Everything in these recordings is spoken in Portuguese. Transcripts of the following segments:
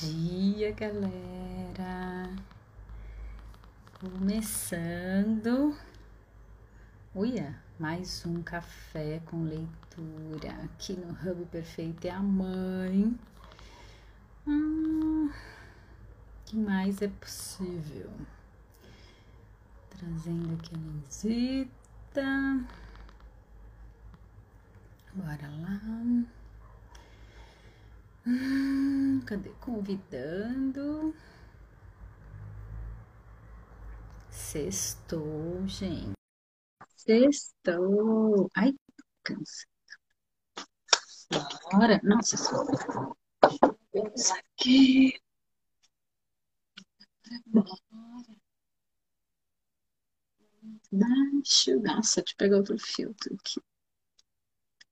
dia, galera! Começando. Uia, mais um café com leitura aqui no Hub Perfeito é a mãe. Hum, que mais é possível? Trazendo aqui a Lenzita. Bora lá. Hum, cadê? Convidando. Sextou, gente. Sextou. Ai, cansa. Bora. Nossa. Vamos aqui. Bora. Baixo. Nossa, deixa eu pegar outro filtro aqui.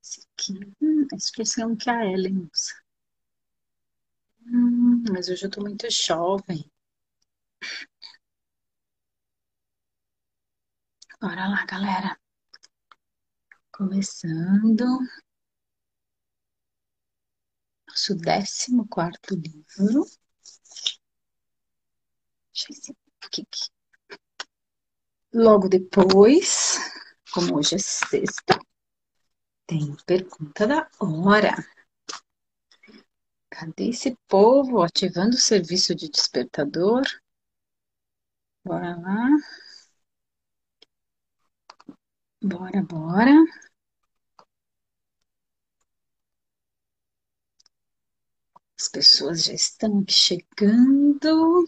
Esse aqui. Hum, esqueci um que a Ellen usa. Hum, mas hoje eu tô muito jovem. Bora lá, galera. Começando nosso décimo quarto livro. Deixa eu ver aqui. Logo depois, como hoje é sexta, tem pergunta da hora. Cadê esse povo ativando o serviço de despertador? Bora lá. Bora, bora. As pessoas já estão chegando.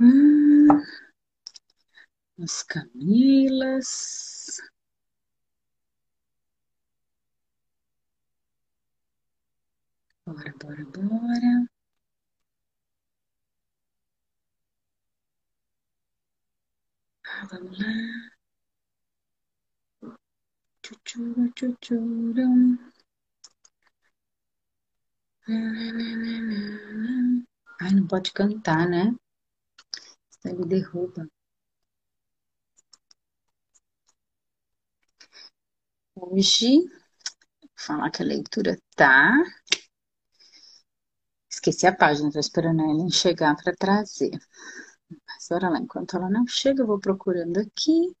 Hum, as Camilas. Bora, bora, bora. Ah, vamos lá. Chuchura, chuchura. Ai, não pode cantar, né? Senão ele derruba. Hoje, vou falar que a leitura tá Esqueci a página, tô esperando ela chegar para trazer. Mas bora lá, enquanto ela não chega, eu vou procurando aqui.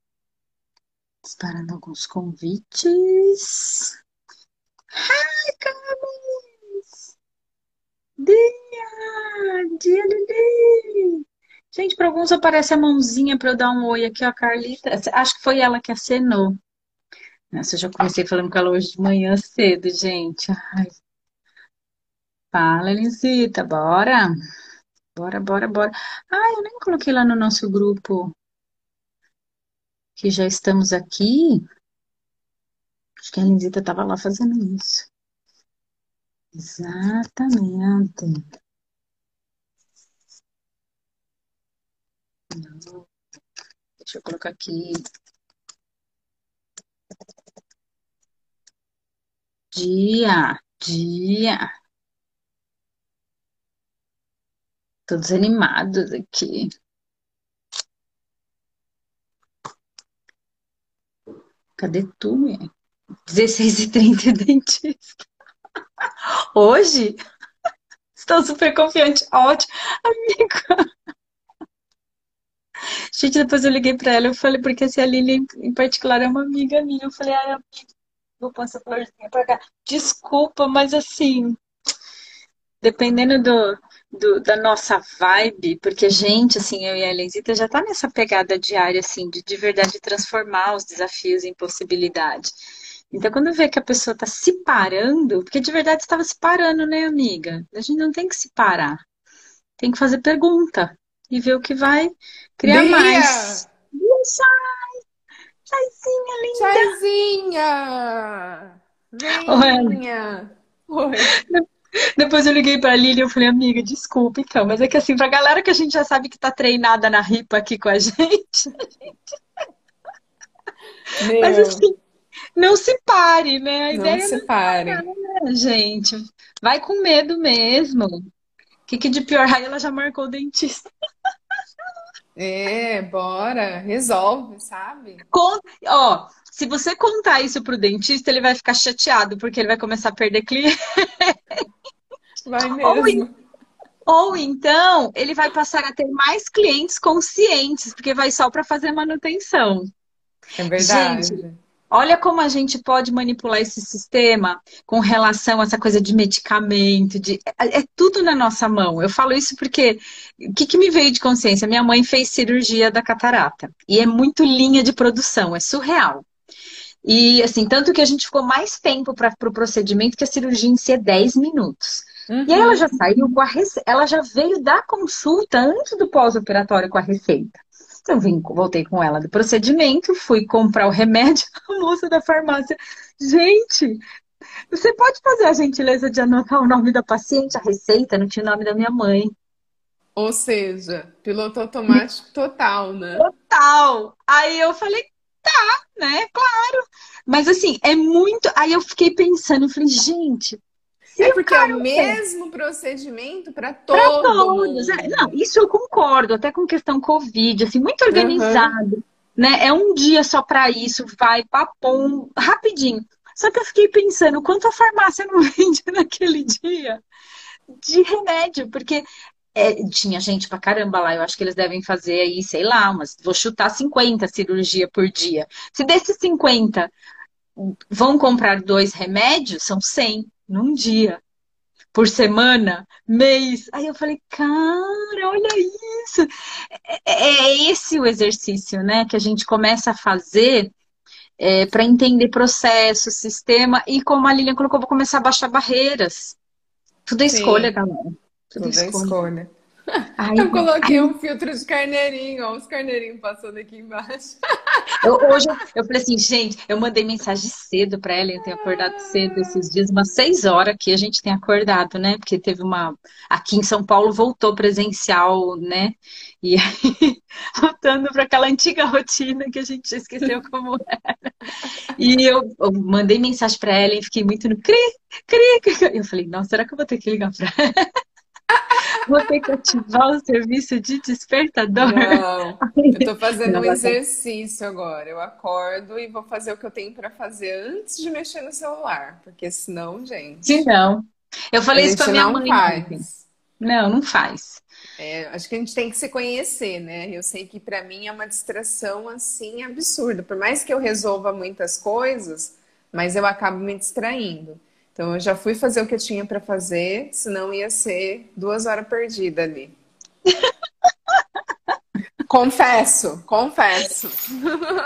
Disparando alguns convites. Hi, Camis! Dia! Dia, Lili! Gente, para alguns aparece a mãozinha para eu dar um oi aqui, ó, Carlita. Acho que foi ela que acenou. Nossa, eu já comecei falando com ela hoje de manhã cedo, gente. Ai, Fala, Elisita, bora? Bora, bora, bora. Ah, eu nem coloquei lá no nosso grupo que já estamos aqui. Acho que a Elisita estava lá fazendo isso. Exatamente. Deixa eu colocar aqui. Dia, dia. Todos animados aqui. Cadê tu, minha? 16h30 dentista. Hoje? Estou super confiante. Ótimo. Amiga. Gente, depois eu liguei pra ela, eu falei, porque assim, a Lili em particular é uma amiga minha. Eu falei, ai, amiga, vou pôr essa florzinha pra cá. Desculpa, mas assim, dependendo do, do, da nossa vibe, porque a gente, assim, eu e a Elenzita já tá nessa pegada diária, assim, de de verdade transformar os desafios em possibilidade. Então, quando vê que a pessoa tá se parando, porque de verdade estava se parando, né, amiga? A gente não tem que se parar. Tem que fazer pergunta e ver o que vai criar Bia! mais. Chai! Chaizinha linda! Chaizinha! Oi, Venha! Oi. Depois eu liguei pra Lili e eu falei, amiga, desculpa, então, mas é que assim, pra galera que a gente já sabe que tá treinada na ripa aqui com a gente, mas Meu, assim, não se pare, né? A não ideia se não pare. é, gente. Vai com medo mesmo. O que, que de pior? Aí ela já marcou o dentista. É, bora, resolve, sabe? Con- Ó, se você contar isso pro dentista, ele vai ficar chateado, porque ele vai começar a perder cliente. Vai Ou, mesmo. ou então ele vai passar a ter mais clientes conscientes, porque vai só para fazer manutenção. É Gente, verdade. olha como a gente pode manipular esse sistema com relação a essa coisa de medicamento, de... é, é tudo na nossa mão. Eu falo isso porque o que, que me veio de consciência? Minha mãe fez cirurgia da catarata e é muito linha de produção, é surreal. E assim, tanto que a gente ficou mais tempo para o pro procedimento que a cirurgia em si é 10 minutos. E aí ela Uhum. já saiu com a rece... ela já veio da consulta antes do pós-operatório com a receita. Então, vim, voltei com ela do procedimento, fui comprar o remédio, a moça da farmácia. Gente, você pode fazer a gentileza de anotar o nome da paciente, a receita, não tinha o nome da minha mãe. Ou seja, piloto automático total, né? Tal. Aí eu falei, tá, né? Claro. Mas assim, é muito. Aí eu fiquei pensando, falei, gente, É o porque é o mesmo procedimento para todo todos. É, mundo. não, isso eu concordo, até com questão Covid, assim, muito organizado, né? É um dia só para isso, vai, papum, rapidinho. Só que eu fiquei pensando, quanto a farmácia não vende naquele dia de remédio? Porque é, tinha gente pra caramba lá, eu acho que eles devem fazer aí, sei lá, umas, vou chutar 50 cirurgia por dia. Se desses 50 vão comprar dois remédios, são 100 num dia por semana, mês. Aí eu falei, cara, olha isso. É, é esse o exercício, né, que a gente começa a fazer é, para entender processo, sistema e como a Lilian colocou, vou começar a baixar barreiras. Tudo é escolha, Sim, galera. Tudo tudo é escolha. Ai, Eu coloquei ai, um filtro de carneirinho, ó, os carneirinhos passando aqui embaixo. eu, hoje eu, eu falei assim, gente, eu mandei mensagem cedo para ela, eu tenho acordado cedo esses dias, umas seis horas que a gente tem acordado, né? Porque teve uma. Aqui em São Paulo voltou presencial, né? E aí, voltando para aquela antiga rotina que a gente esqueceu como era. E eu, eu mandei mensagem para ela e fiquei muito no cri, cri, cri. Eu falei, nossa, será que eu vou ter que ligar para ela? Vou ter que ativar o serviço de despertador? Não, eu tô fazendo Não, um vai- exercício agora. Eu acordo e vou fazer o que eu tenho para fazer antes de mexer no celular, porque senão, Se gente, não. Eu falei isso pra minha não mãe faz. Não, não faz. É, acho que a gente tem que se conhecer, né? Eu sei que para mim é uma distração assim absurda. Por mais que eu resolva muitas coisas, mas eu acabo me distraindo. Então eu já fui fazer o que eu tinha para fazer, senão ia ser duas horas perdidas ali. Confesso, confesso.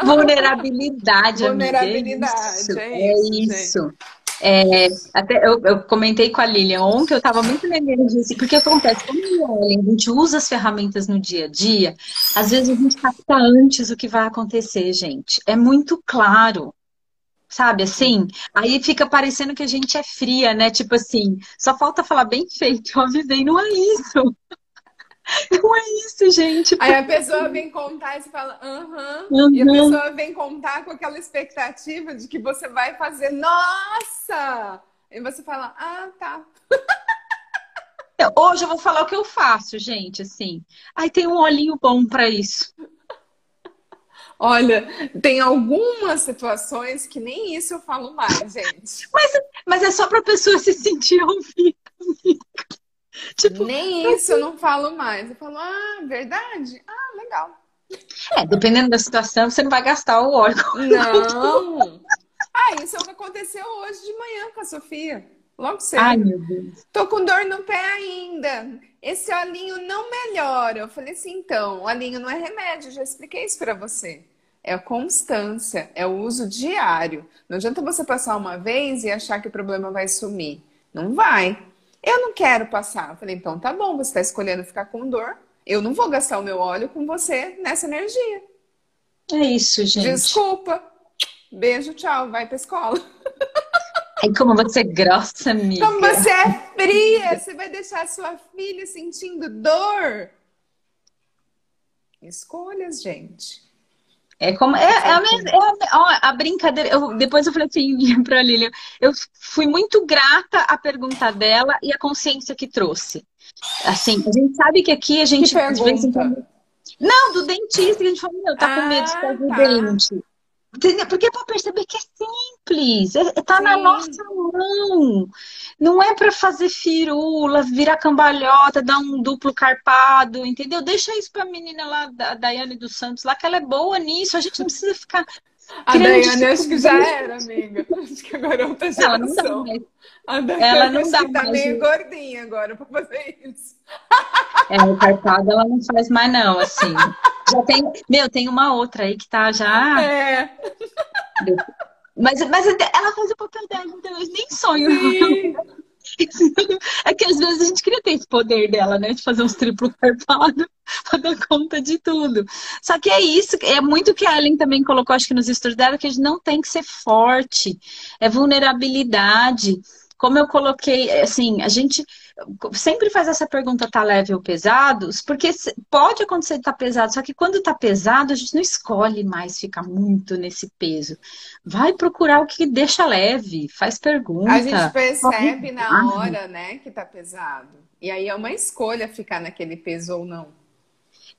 Vulnerabilidade. É Vulnerabilidade, isso. é É isso, gente. isso. É, até eu, eu comentei com a Lilian ontem, eu estava muito na energia, assim, porque acontece, como a gente usa as ferramentas no dia a dia, às vezes a gente capta antes o que vai acontecer, gente. É muito claro. Sabe assim? Aí fica parecendo que a gente é fria, né? Tipo assim, só falta falar bem feito, eu avisei, não é isso. Não é isso, gente. Aí a pessoa vem contar e você fala, aham. E a Uhum. pessoa vem contar com aquela expectativa de que você vai fazer, nossa! E você fala, ah, tá. Hoje eu vou falar o que eu faço, gente, assim. Ai, tem um olhinho bom pra isso. Olha, tem algumas situações que nem isso eu falo mais, gente. Mas é só pra pessoa se sentir ouvida. Tipo, Nem isso eu não falo mais. Eu falo, ah, verdade? Ah, legal. é, dependendo da situação, você não vai gastar o óleo. Não! Ah, isso é o que aconteceu hoje de manhã com a Sofia. Logo cedo. Ai, meu Deus. Tô com dor no pé ainda. Esse olhinho não melhora. Eu falei assim, então, olhinho não é remédio, já expliquei isso pra você. É a constância, é o uso diário. Não adianta você passar uma vez e achar que o problema vai sumir. Não vai. Eu não quero passar. Eu falei, então tá bom, você está escolhendo ficar com dor. Eu não vou gastar o meu óleo com você nessa energia. É isso, gente. Desculpa. Beijo, tchau. Vai pra escola. Ai, como você é grossa, amiga. Como você é fria, você vai deixar sua filha sentindo dor? Escolhas, gente. É como é, é a, mesma- é a, a brincadeira. Eu, depois eu falei assim para Lilian, eu fui muito grata à pergunta dela e à consciência que trouxe. Assim, a gente sabe que aqui a gente Que pergunta? não, do dentista, que a gente falou, meu, tá com Ah, medo de fazer tá. dente. Porque é para perceber que é simples, é, é- tá na nossa mão. Não é para fazer firula, virar cambalhota, dar um duplo carpado, entendeu? Deixa isso pra menina lá, da Daiane dos Santos, lá que ela é boa nisso. A gente não precisa ficar. A Daiane acho que já era, amiga. Acho que agora é outra geração. Ela não mais. A Daiane ela não dá tá meio gordinha agora pra fazer isso. É, o carpado ela não faz mais, não, assim. Já tem. Meu, tem uma outra aí que tá já. É. Mas, mas ela faz o papel dela, então eu nem sonho. É que às vezes a gente queria ter esse poder dela, né? De fazer uns triplo carpado pra dar conta de tudo. Só que é isso, é muito que a Ellen também colocou, acho que nos estudos dela, que a gente não tem que ser forte. É vulnerabilidade. Como eu coloquei, assim, a gente sempre faz essa pergunta, tá leve ou pesado? Porque pode acontecer de tá pesado, só que quando tá pesado, a gente não escolhe mais ficar muito nesse peso. Vai procurar o que deixa leve, faz pergunta. A gente percebe na hora, né, que tá pesado. E aí é uma escolha ficar naquele peso ou não.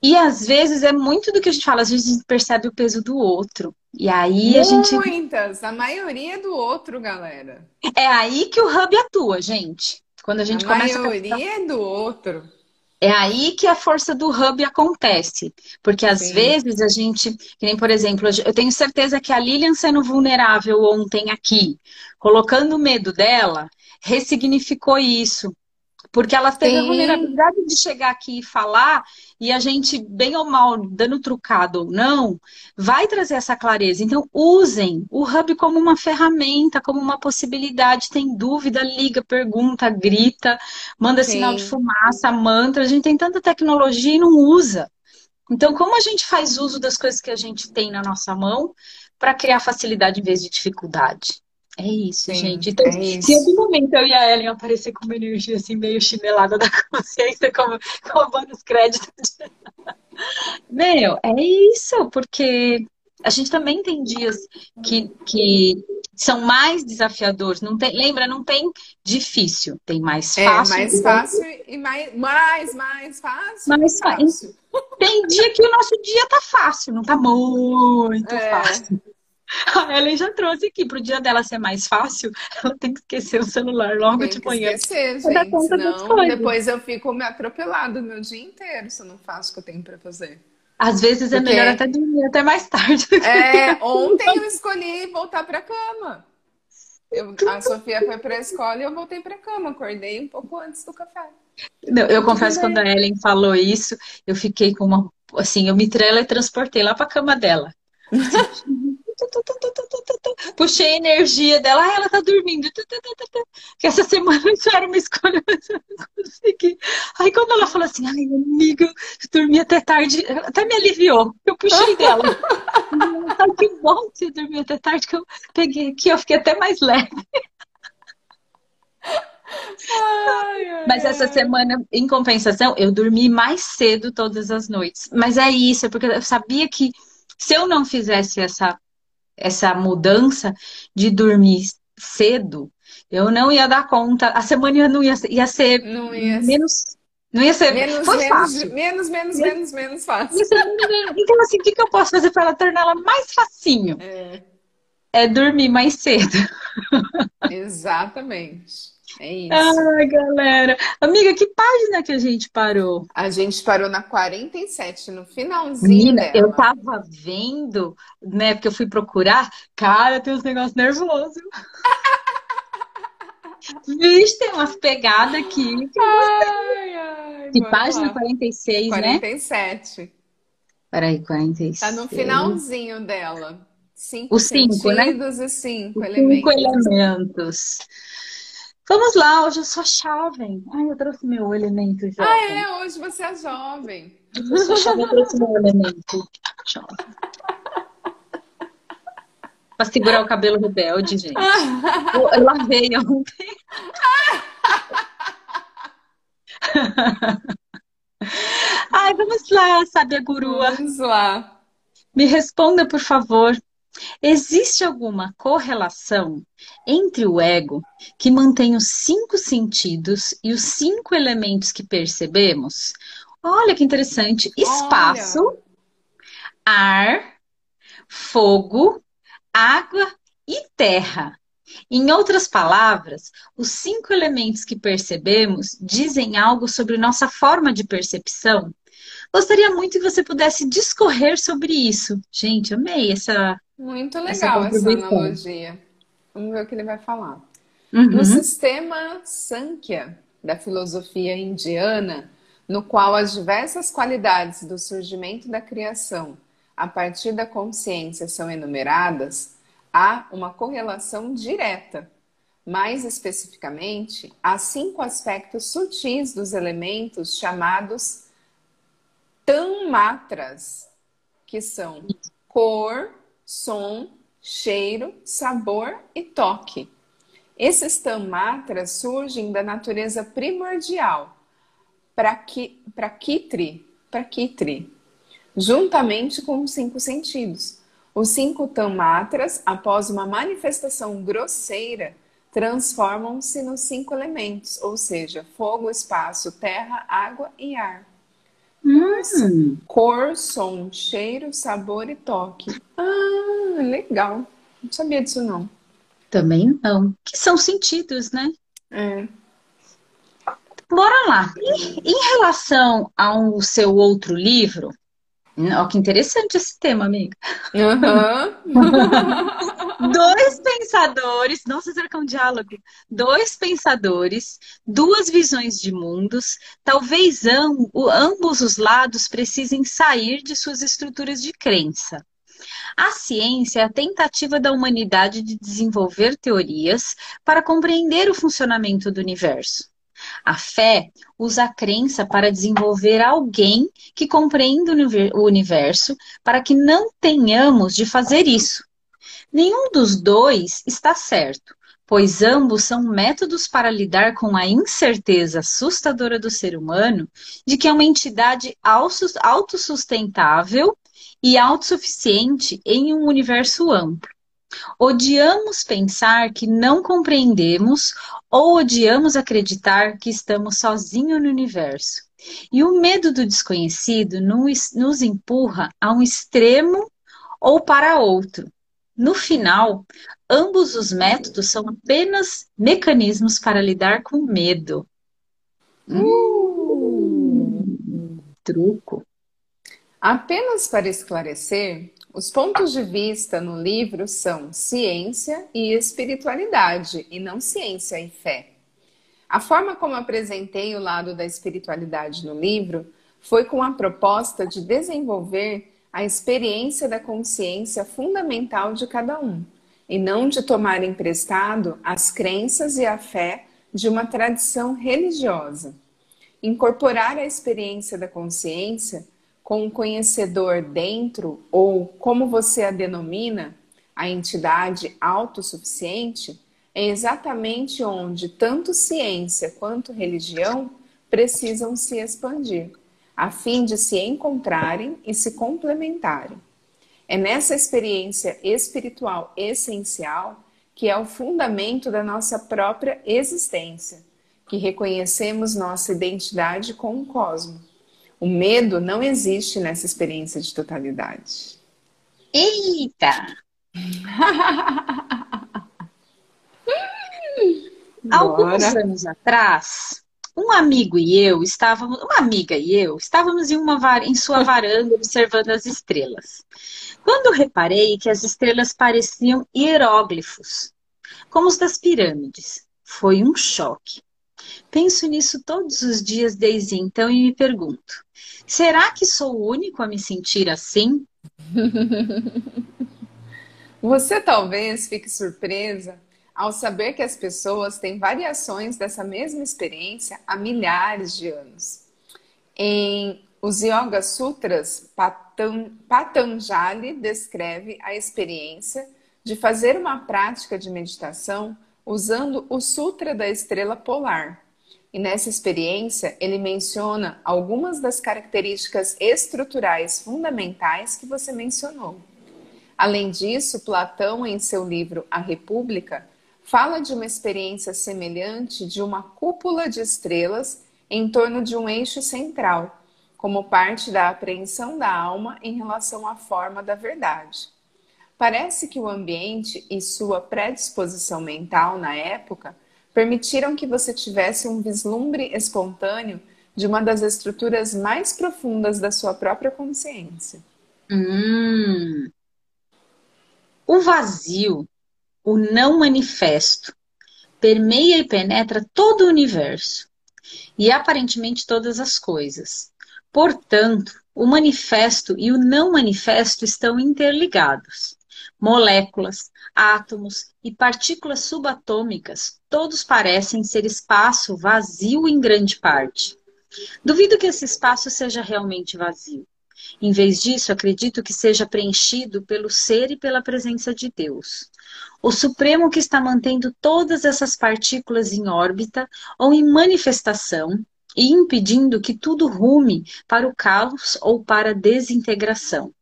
E às vezes é muito do que a gente fala, às vezes a gente percebe o peso do outro. E aí a gente. Muitas, a maioria é do outro, galera. É aí que o hub atua, gente. Quando a gente a começa maioria a... é do outro. É aí que a força do hub acontece. Porque às Sim. vezes a gente, que nem por exemplo, eu tenho certeza que a Lilian sendo vulnerável ontem aqui, colocando o medo dela, ressignificou isso. Porque ela teve a vulnerabilidade de chegar aqui e falar, e a gente, bem ou mal, dando trucado ou não, vai trazer essa clareza. Então, usem o Hub como uma ferramenta, como uma possibilidade. Tem dúvida, liga, pergunta, grita, manda Sim. sinal de fumaça, mantra. A gente tem tanta tecnologia e não usa. Então, como a gente faz uso das coisas que a gente tem na nossa mão para criar facilidade em vez de dificuldade? É isso, Sim, gente. Então, é isso. se em algum momento eu e a Ellen aparecer com uma energia assim, meio chinelada da consciência, como roubando os créditos. Meu, é isso, porque a gente também tem dias que, que são mais desafiadores. Não tem, lembra, não tem difícil, tem mais é, fácil. É, mais fácil e mais, mais, mais fácil. Mais fácil. Tem dia que o nosso dia tá fácil, não tá muito é. fácil. A Ellen já trouxe aqui, para o dia dela ser mais fácil, ela tem que esquecer o celular logo tem de manhã. Esquecer, gente, conta senão depois eu fico me atropelado o meu dia inteiro se eu não faço o que eu tenho para fazer. Às vezes é Porque... é melhor até dormir até mais tarde. É, ontem eu escolhi voltar para cama. Eu, a Sofia foi para a escola e eu voltei para cama. Acordei um pouco antes do café. Não, eu confesso quando a Ellen falou isso, eu fiquei com uma assim, eu me teletransportei lá para a cama dela. Puxei a energia dela, ah, ela tá dormindo. Que essa semana já era uma escolha, mas eu não consegui. Aí quando ela falou assim, ai, amiga, dormi até tarde, até me aliviou. Eu puxei dela. Ai, que bom que você dormiu até tarde, que eu peguei aqui, eu fiquei até mais leve. Mas essa semana, em compensação, eu dormi mais cedo todas as noites. Mas é isso, é porque eu sabia que se eu não fizesse essa essa mudança de dormir cedo, eu não ia dar conta. A semana não ia, ia ser não ia menos. Não ia ser. Menos, foi menos, fácil. menos, menos, menos, menos fácil. Então, assim, o que, que eu posso fazer para ela tornar ela mais facinho? É. é dormir mais cedo. Exatamente. É isso. Ai, galera. Amiga, que página que a gente parou? A gente parou na 47, no finalzinho Menina, dela. eu tava vendo, né, porque eu fui procurar. Cara, tem uns negócios nervosos. Vixe, tem umas pegadas aqui. Que, ai, ai, que página? Lá. 46, 47. né? 47. Peraí, 46. Tá no finalzinho dela. Cinco Os cinco, né? e cinco Os elementos. Cinco elementos. Vamos lá, hoje eu sou jovem. Ai, eu trouxe meu elemento jovem. Ah, é? Hoje você é jovem. Eu sou jovem, eu trouxe meu elemento jovem. pra segurar o cabelo rebelde, gente. Eu, eu lavei ontem. Ai, vamos lá, sabe a gurua. Vamos lá. Me responda, por favor. Existe alguma correlação entre o ego, que mantém os cinco sentidos e os cinco elementos que percebemos? Olha que interessante. Espaço, Olha. ar, fogo, água e terra. Em outras palavras, os cinco elementos que percebemos dizem algo sobre nossa forma de percepção. Gostaria muito que você pudesse discorrer sobre isso. Gente, amei essa. Muito legal essa, essa analogia. Vamos ver o que ele vai falar. Uhum. No sistema Sankhya da filosofia indiana, no qual as diversas qualidades do surgimento da criação a partir da consciência são enumeradas, há uma correlação direta. Mais especificamente, há cinco aspectos sutis dos elementos chamados tamatras, que são cor, som, cheiro, sabor e toque. Esses tamatras surgem da natureza primordial, prakitri, prakitri, juntamente com os cinco sentidos. Os cinco tamatras, após uma manifestação grosseira, transformam-se nos cinco elementos, ou seja, fogo, espaço, terra, água e ar. Hum. cor, som, cheiro, sabor e toque. Ah, legal. Não sabia disso não. Também não. Que são sentidos, né? É. Bora lá. Em, em relação ao seu outro livro, Olha que interessante esse tema, amiga. Uhum. Dois pensadores, nossa, será que é um diálogo? Dois pensadores, duas visões de mundos, talvez ambos os lados precisem sair de suas estruturas de crença. A ciência é a tentativa da humanidade de desenvolver teorias para compreender o funcionamento do universo. A fé usa a crença para desenvolver alguém que compreenda o universo para que não tenhamos de fazer isso. Nenhum dos dois está certo, pois ambos são métodos para lidar com a incerteza assustadora do ser humano de que é uma entidade autossustentável e autossuficiente em um universo amplo. Odiamos pensar que não compreendemos ou odiamos acreditar que estamos sozinhos no universo. E o medo do desconhecido nos empurra a um extremo ou para outro. No final, ambos os métodos são apenas mecanismos para lidar com medo. Uh! Truco. Apenas para esclarecer, os pontos de vista no livro são ciência e espiritualidade, e não ciência e fé. A forma como apresentei o lado da espiritualidade no livro foi com a proposta de desenvolver a experiência da consciência fundamental de cada um, e não de tomar emprestado as crenças e a fé de uma tradição religiosa. Incorporar a experiência da consciência com um conhecedor dentro, ou como você a denomina, a entidade autossuficiente, é exatamente onde tanto ciência quanto religião precisam se expandir, a fim de se encontrarem e se complementarem. É nessa experiência espiritual essencial que é o fundamento da nossa própria existência, que reconhecemos nossa identidade com o cosmos o medo não existe nessa experiência de totalidade. Eita! Alguns anos atrás, um amigo e eu estávamos, uma amiga e eu estávamos em uma em sua varanda observando as estrelas. Quando reparei que as estrelas pareciam hieróglifos, como os das pirâmides, foi um choque. Penso nisso todos os dias desde então e me pergunto: será que sou o único a me sentir assim? Você talvez fique surpresa ao saber que as pessoas têm variações dessa mesma experiência há milhares de anos. Em os Yoga Sutras, Patanjali descreve a experiência de fazer uma prática de meditação usando o Sutra da Estrela Polar, e nessa experiência, ele menciona algumas das características estruturais fundamentais que você mencionou. Além disso, Platão, em seu livro A República, fala de uma experiência semelhante de uma cúpula de estrelas em torno de um eixo central, como parte da apreensão da alma em relação à forma da verdade. parece que o ambiente e sua predisposição mental na época permitiram que você tivesse um vislumbre espontâneo de uma das estruturas mais profundas da sua própria consciência. Hum. O vazio, o não manifesto, permeia e penetra todo o universo e aparentemente todas as coisas. Portanto, o manifesto e o não manifesto estão interligados. Moléculas, átomos e partículas subatômicas, todos parecem ser espaço vazio em grande parte. Duvido que esse espaço seja realmente vazio. Em vez disso, acredito que seja preenchido pelo ser e pela presença de Deus. O Supremo que está mantendo todas essas partículas em órbita ou em manifestação e impedindo que tudo rume para o caos ou para a desintegração.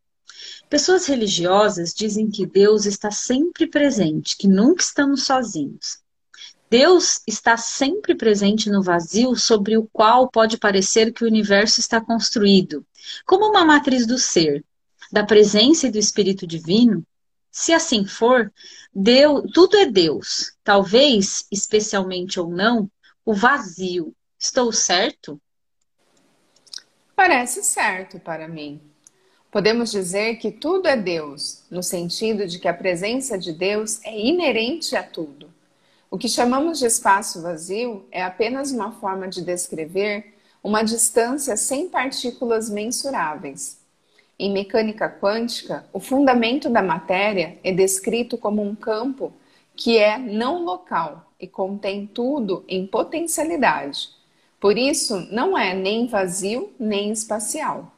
Pessoas religiosas dizem que Deus está sempre presente, que nunca estamos sozinhos. Deus está sempre presente no vazio sobre o qual pode parecer que o universo está construído, como uma matriz do ser, da presença e do Espírito Divino. Se assim for, Deus, tudo é Deus. Talvez, especialmente ou não, o vazio. Estou certo? Parece certo para mim. Podemos dizer que tudo é Deus, no sentido de que a presença de Deus é inerente a tudo. O que chamamos de espaço vazio é apenas uma forma de descrever uma distância sem partículas mensuráveis. Em mecânica quântica, o fundamento da matéria é descrito como um campo que é não local e contém tudo em potencialidade. Por isso, não é nem vazio nem espacial.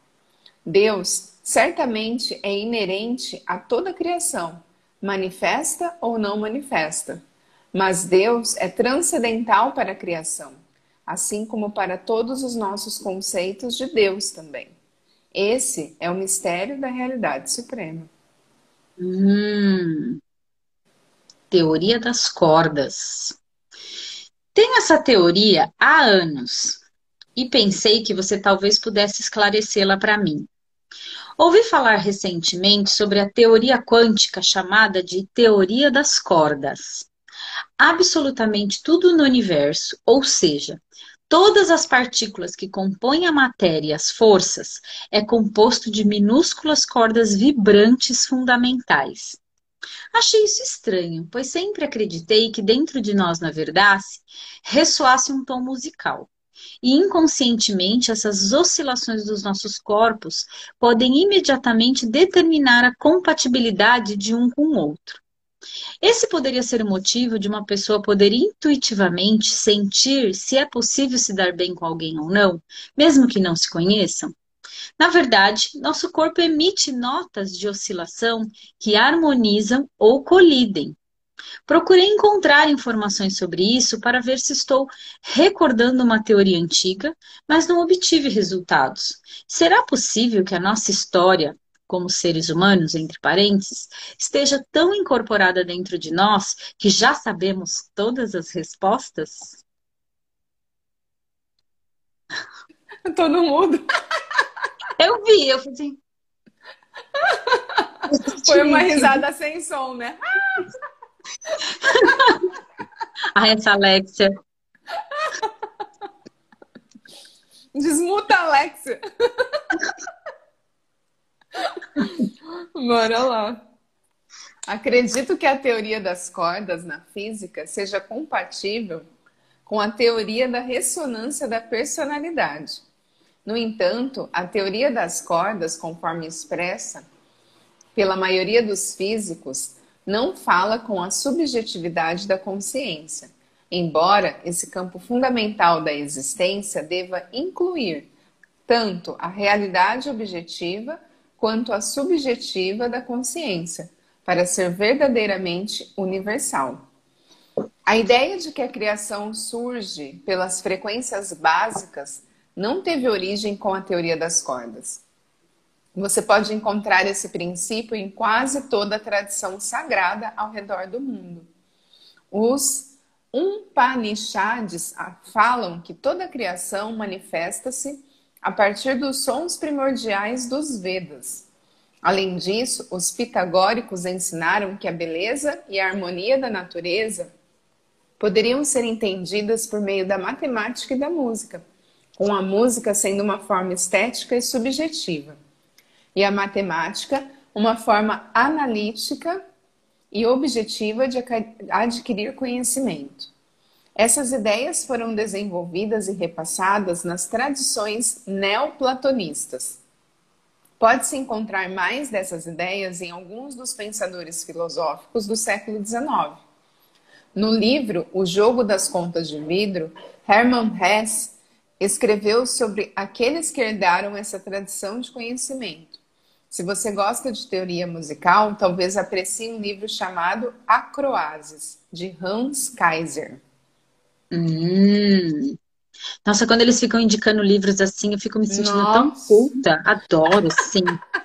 Deus certamente é inerente a toda a criação, manifesta ou não manifesta. Mas Deus é transcendental para a criação, assim como para todos os nossos conceitos de Deus também. Esse é o mistério da realidade suprema. Hum, teoria das cordas. Tenho essa teoria há anos e pensei que você talvez pudesse esclarecê-la para mim. Ouvi falar recentemente sobre a teoria quântica chamada de teoria das cordas absolutamente tudo no universo, ou seja, todas as partículas que compõem a matéria e as forças, é composto de minúsculas cordas vibrantes fundamentais. Achei isso estranho, pois sempre acreditei que dentro de nós, na verdade, ressoasse um tom musical. E inconscientemente, essas oscilações dos nossos corpos podem imediatamente determinar a compatibilidade de um com o outro. Esse poderia ser o motivo de uma pessoa poder intuitivamente sentir se é possível se dar bem com alguém ou não, mesmo que não se conheçam? Na verdade, nosso corpo emite notas de oscilação que harmonizam ou colidem. Procurei encontrar informações sobre isso para ver se estou recordando uma teoria antiga, mas não obtive resultados. Será possível que a nossa história como seres humanos, entre parênteses, esteja tão incorporada dentro de nós que já sabemos todas as respostas? Eu tô no mudo. Eu vi, eu fiz assim. Foi uma risada sem som, né? Ah, essa Alexia. Desmuta, Alexia. Bora lá. Acredito que a teoria das cordas na física seja compatível com a teoria da ressonância da personalidade. No entanto, a teoria das cordas, conforme expressa pela maioria dos físicos, não fala com a subjetividade da consciência, embora esse campo fundamental da existência deva incluir tanto a realidade objetiva quanto a subjetiva da consciência, para ser verdadeiramente universal. A ideia de que a criação surge pelas frequências básicas não teve origem com a teoria das cordas. Você pode encontrar esse princípio em quase toda a tradição sagrada ao redor do mundo. Os Upanishads falam que toda a criação manifesta-se a partir dos sons primordiais dos Vedas. Além disso, os pitagóricos ensinaram que a beleza e a harmonia da natureza poderiam ser entendidas por meio da matemática e da música, com a música sendo uma forma estética e subjetiva, e a matemática uma forma analítica e objetiva de adquirir conhecimento. Essas ideias foram desenvolvidas e repassadas nas tradições neoplatonistas. Pode-se encontrar mais dessas ideias em alguns dos pensadores filosóficos do século XIX. No livro O Jogo das Contas de Vidro, Hermann Hesse escreveu sobre aqueles que herdaram essa tradição de conhecimento. Se você gosta de teoria musical, talvez aprecie um livro chamado Acroases, de Hans Kaiser. Hum. Nossa, quando eles ficam indicando livros assim, eu fico me sentindo Nossa. tão culta. Adoro, sim.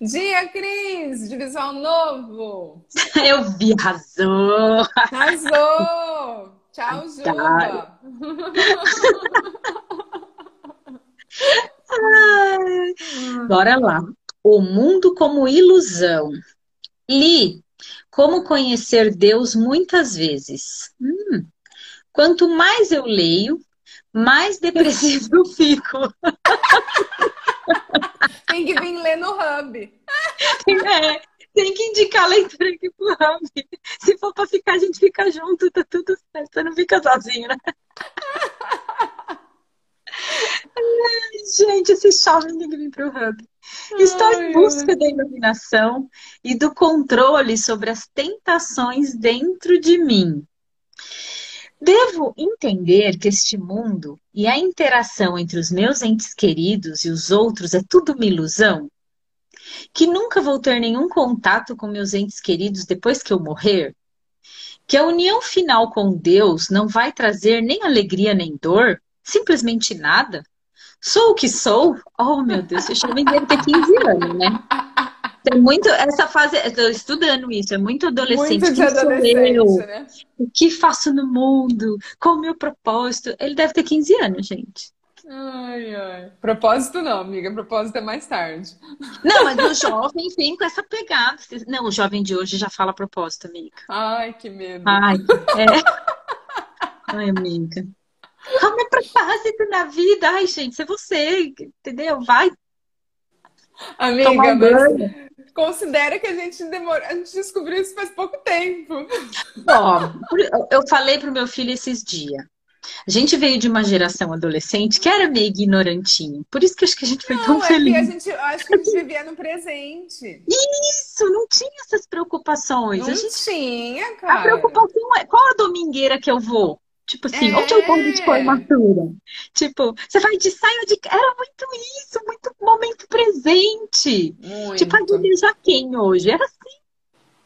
Dia, Cris, de visual novo. Eu vi, arrasou. Arrasou. Tchau, Juba. Bora lá. O mundo como ilusão. Li Como Conhecer Deus Muitas Vezes. Hum. Quanto mais eu leio, mais depressivo eu fico. Tem que vir ler no Hub. É, tem que indicar a leitura aqui pro Hub. Se for pra ficar, a gente fica junto, tá tudo certo. Você não fica sozinho, né? Gente, esse jovem tem que vir pro Hub. Estou Ai, em busca da iluminação e do controle sobre as tentações dentro de mim. Devo entender que este mundo e a interação entre os meus entes queridos e os outros é tudo uma ilusão? Que nunca vou ter nenhum contato com meus entes queridos depois que eu morrer? Que a união final com Deus não vai trazer nem alegria nem dor? Simplesmente nada? Sou o que sou? Oh, meu Deus, eu já devo ter 15 anos, né? Tem muito essa fase, estou estudando isso, é muito adolescente. Muito de adolescente, eu? Né? O que faço no mundo? Qual o meu propósito? Ele deve ter 15 anos, gente. Ai, ai. Propósito não, amiga. Propósito é mais tarde. Não, mas o jovem vem com essa pegada. Não, o jovem de hoje já fala propósito, amiga. Ai, que medo. Ai, é. Ai, amiga. Qual é propósito na vida? Ai, gente, se é você, entendeu? Vai. Amiga, mas Considera que a gente demorou, a gente descobriu isso faz pouco tempo. Ó, eu falei pro meu filho esses dias. A gente veio de uma geração adolescente que era meio ignorantinho. Por isso que acho que a gente foi não, tão é feliz. a gente, acho que a gente vivia no presente. Isso, não tinha essas preocupações. Não a gente... tinha, cara. A preocupação é qual a domingueira que eu vou? Tipo assim, é... onde eu vou de formatura? Tipo, você vai de saia de. Era muito isso, muito momento presente. Muito. Tipo, a Guilherme já quem hoje? Era assim.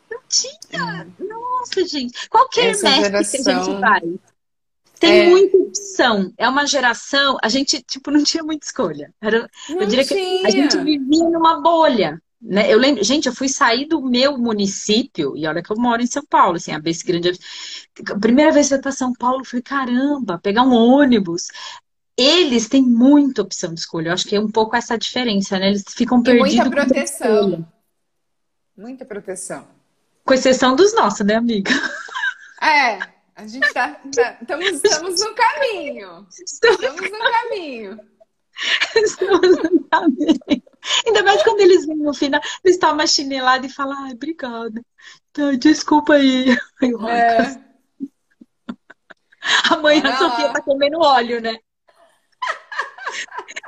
Não tinha. É. Nossa, gente. Qualquer Essa mestre geração... que a gente vai. Tem é... muita opção. É uma geração. A gente, tipo, não tinha muita escolha. Era, eu diria tinha. que a gente vivia numa bolha. Né? Eu lembro, gente, eu fui sair do meu município, e olha que eu moro em São Paulo, assim, a Besse Grande. A primeira vez que eu fui para São Paulo, eu falei, caramba, pegar um ônibus. Eles têm muita opção de escolha. Eu acho que é um pouco essa diferença, né? Eles ficam perdidos. Muita proteção. Muita proteção. Com exceção dos nossos, né, amiga? É, a gente tá. tá estamos, estamos no caminho. Estamos no caminho. Estamos no caminho. Ainda mais quando eles vêm no final, eles tomam uma chinelada e falam, ai, obrigada. Então, desculpa aí. É. Amanhã a Sofia tá comendo óleo, né?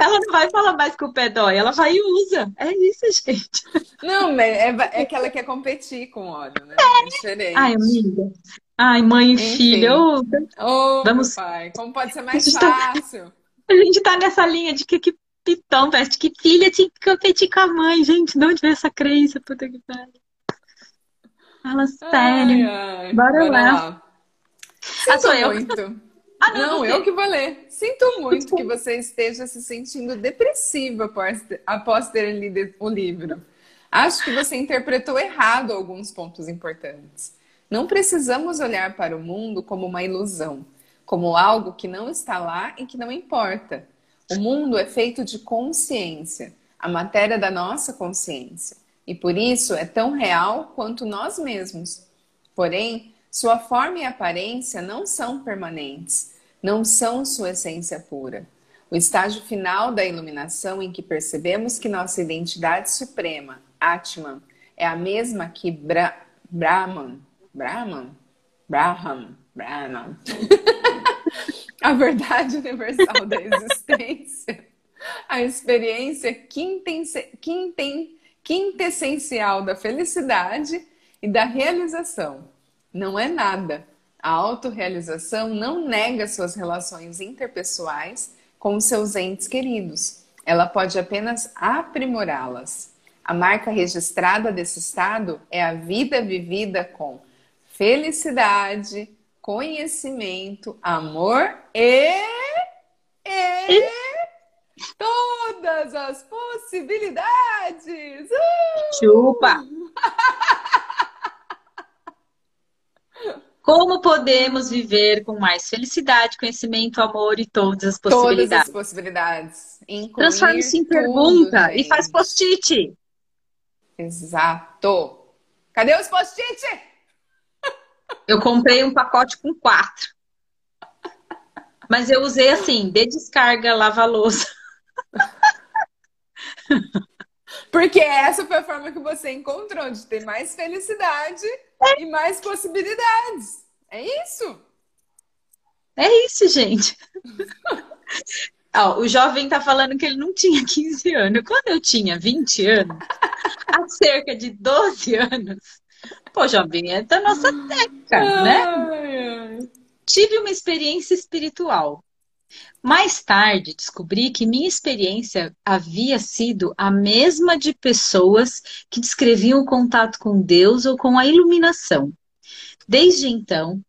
Ela não vai falar mais com o pé dói, ela vai e usa. É isso, gente. Não, é, é que ela quer competir com óleo, né? É, é diferente. Ai, amiga. Ai, mãe e Enfim. filha. Ô, oh, Vamos... pai. Como pode ser mais tá fácil? Tá... A gente tá nessa linha de que, que pitão, parece que filha tinha que competir com a mãe. Gente, de onde veio essa crença? Puta que pariu. Fala sério. Ai, ai. Bora, Bora lá. lá. ah, sou eu. Muito. Ah, não, não eu que vou ler. Sinto muito que você esteja se sentindo depressiva após, após ter lido o livro. Acho que você interpretou errado alguns pontos importantes. Não precisamos olhar para o mundo como uma ilusão, como algo que não está lá e que não importa. O mundo é feito de consciência. a matéria da nossa consciência, e por isso é tão real quanto nós mesmos. Porém, sua forma e aparência não são permanentes, não são sua essência pura. O estágio final da iluminação em que percebemos que nossa identidade suprema, Atman, é a mesma que Bra Brahman, Brahman, Brahman, Brahman, a verdade universal da existência, a experiência quintessencial da felicidade e da realização. Não é nada. A autorrealização não nega suas relações interpessoais com seus entes queridos. Ela pode apenas aprimorá-las. A marca registrada desse estado é a vida vivida com felicidade, conhecimento, amor e, e todas as possibilidades. Uh! Chupa! Como podemos viver com mais felicidade, conhecimento, amor e todas as possibilidades? Todas as possibilidades. Transforma isso em pergunta e faz post-it. Exato. Cadê os post-it? Eu comprei um pacote com quatro. Mas eu usei assim, de descarga, lava-louça. Porque essa foi a forma que você encontrou de ter mais felicidade é. e mais possibilidades. É isso? É isso, gente. Ó, o jovem tá falando que ele não tinha 15 anos. Quando eu tinha 20 anos, há cerca de 12 anos, pô, jovem, é da nossa técnica, né? Tive uma experiência espiritual. Mais tarde, descobri que minha experiência havia sido a mesma de pessoas que descreviam o contato com Deus ou com a iluminação. Desde então,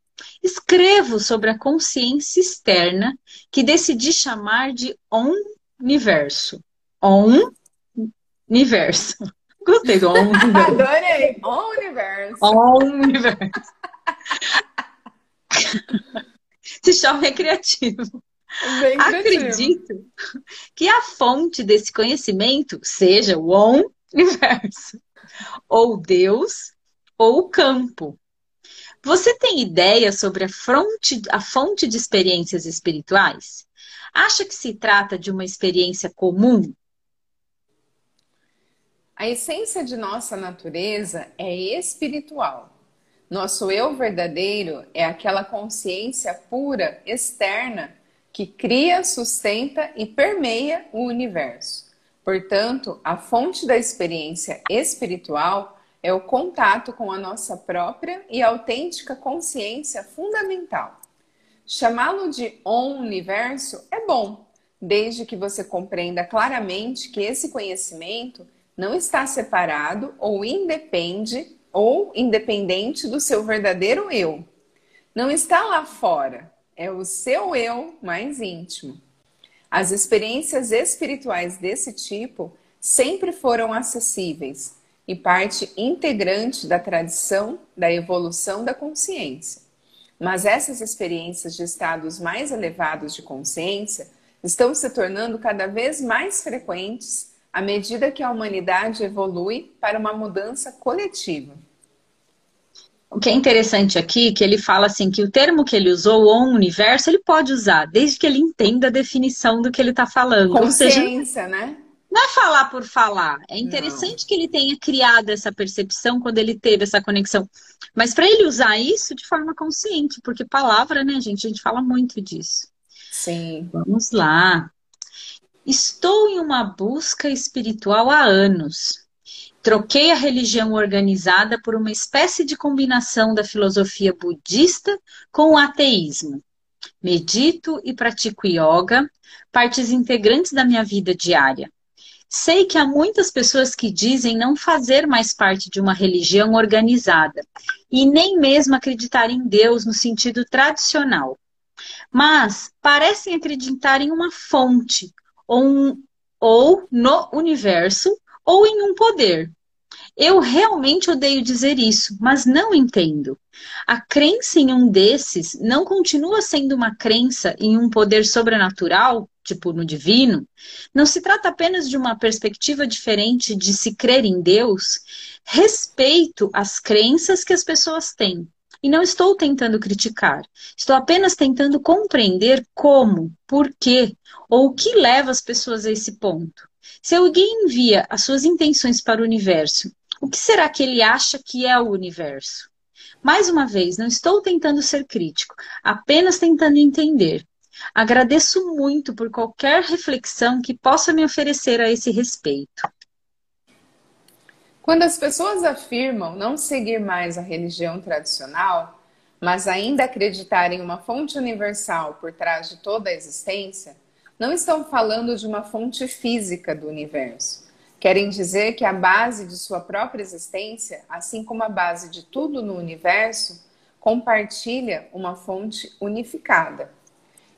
escrevo sobre a consciência externa que decidi chamar de on-universo. On-universo. Gostei do on-universo. Adorei! On-universo. On-universo. Se chama recreativo. Bem Acredito que a fonte desse conhecimento seja o on-universo, ou Deus, ou o campo. Você tem ideia sobre a fonte, a fonte de experiências espirituais? Acha que se trata de uma experiência comum? A essência de nossa natureza é espiritual. Nosso eu verdadeiro é aquela consciência pura externa que cria, sustenta e permeia o universo. Portanto, a fonte da experiência espiritual é o contato com a nossa própria e autêntica consciência fundamental. Chamá-lo de universo é bom, desde que você compreenda claramente que esse conhecimento não está separado ou independe ou independente do seu verdadeiro eu. Não está lá fora, é o seu eu mais íntimo. As experiências espirituais desse tipo sempre foram acessíveis e parte integrante da tradição da evolução da consciência. Mas essas experiências de estados mais elevados de consciência estão se tornando cada vez mais frequentes à medida que a humanidade evolui para uma mudança coletiva. O que é interessante aqui, que ele fala assim, que o termo que ele usou, o universo, ele pode usar, desde que ele entenda a definição do que ele está falando. Consciência, seja, né? Não é falar por falar. É interessante não. que ele tenha criado essa percepção quando ele teve essa conexão. Mas para ele usar isso de forma consciente, porque palavra, né, gente? A gente fala muito disso. Sim. Vamos lá. Estou em uma busca espiritual há anos. Troquei a religião organizada por uma espécie de combinação da filosofia budista com o ateísmo. Medito e pratico yoga, partes integrantes da minha vida diária. Sei que há muitas pessoas que dizem não fazer mais parte de uma religião organizada e nem mesmo acreditar em Deus no sentido tradicional. Mas parecem acreditar em uma fonte ou, um, ou no universo ou em um poder. Eu realmente odeio dizer isso, mas não entendo. A crença em um desses não continua sendo uma crença em um poder sobrenatural, tipo no divino? Não se trata apenas de uma perspectiva diferente de se crer em Deus? Respeito as crenças que as pessoas têm. E não estou tentando criticar. Estou apenas tentando compreender como, por quê ou o que leva as pessoas a esse ponto. Se alguém envia as suas intenções para o universo o que será que ele acha que é o universo? Mais uma vez, não estou tentando ser crítico, apenas tentando entender. Agradeço muito por qualquer reflexão que possa me oferecer a esse respeito. Quando as pessoas afirmam não seguir mais a religião tradicional, mas ainda acreditar em uma fonte universal por trás de toda a existência, não estão falando de uma fonte física do universo, Querem dizer que a base de sua própria existência, assim como a base de tudo no universo, compartilha uma fonte unificada.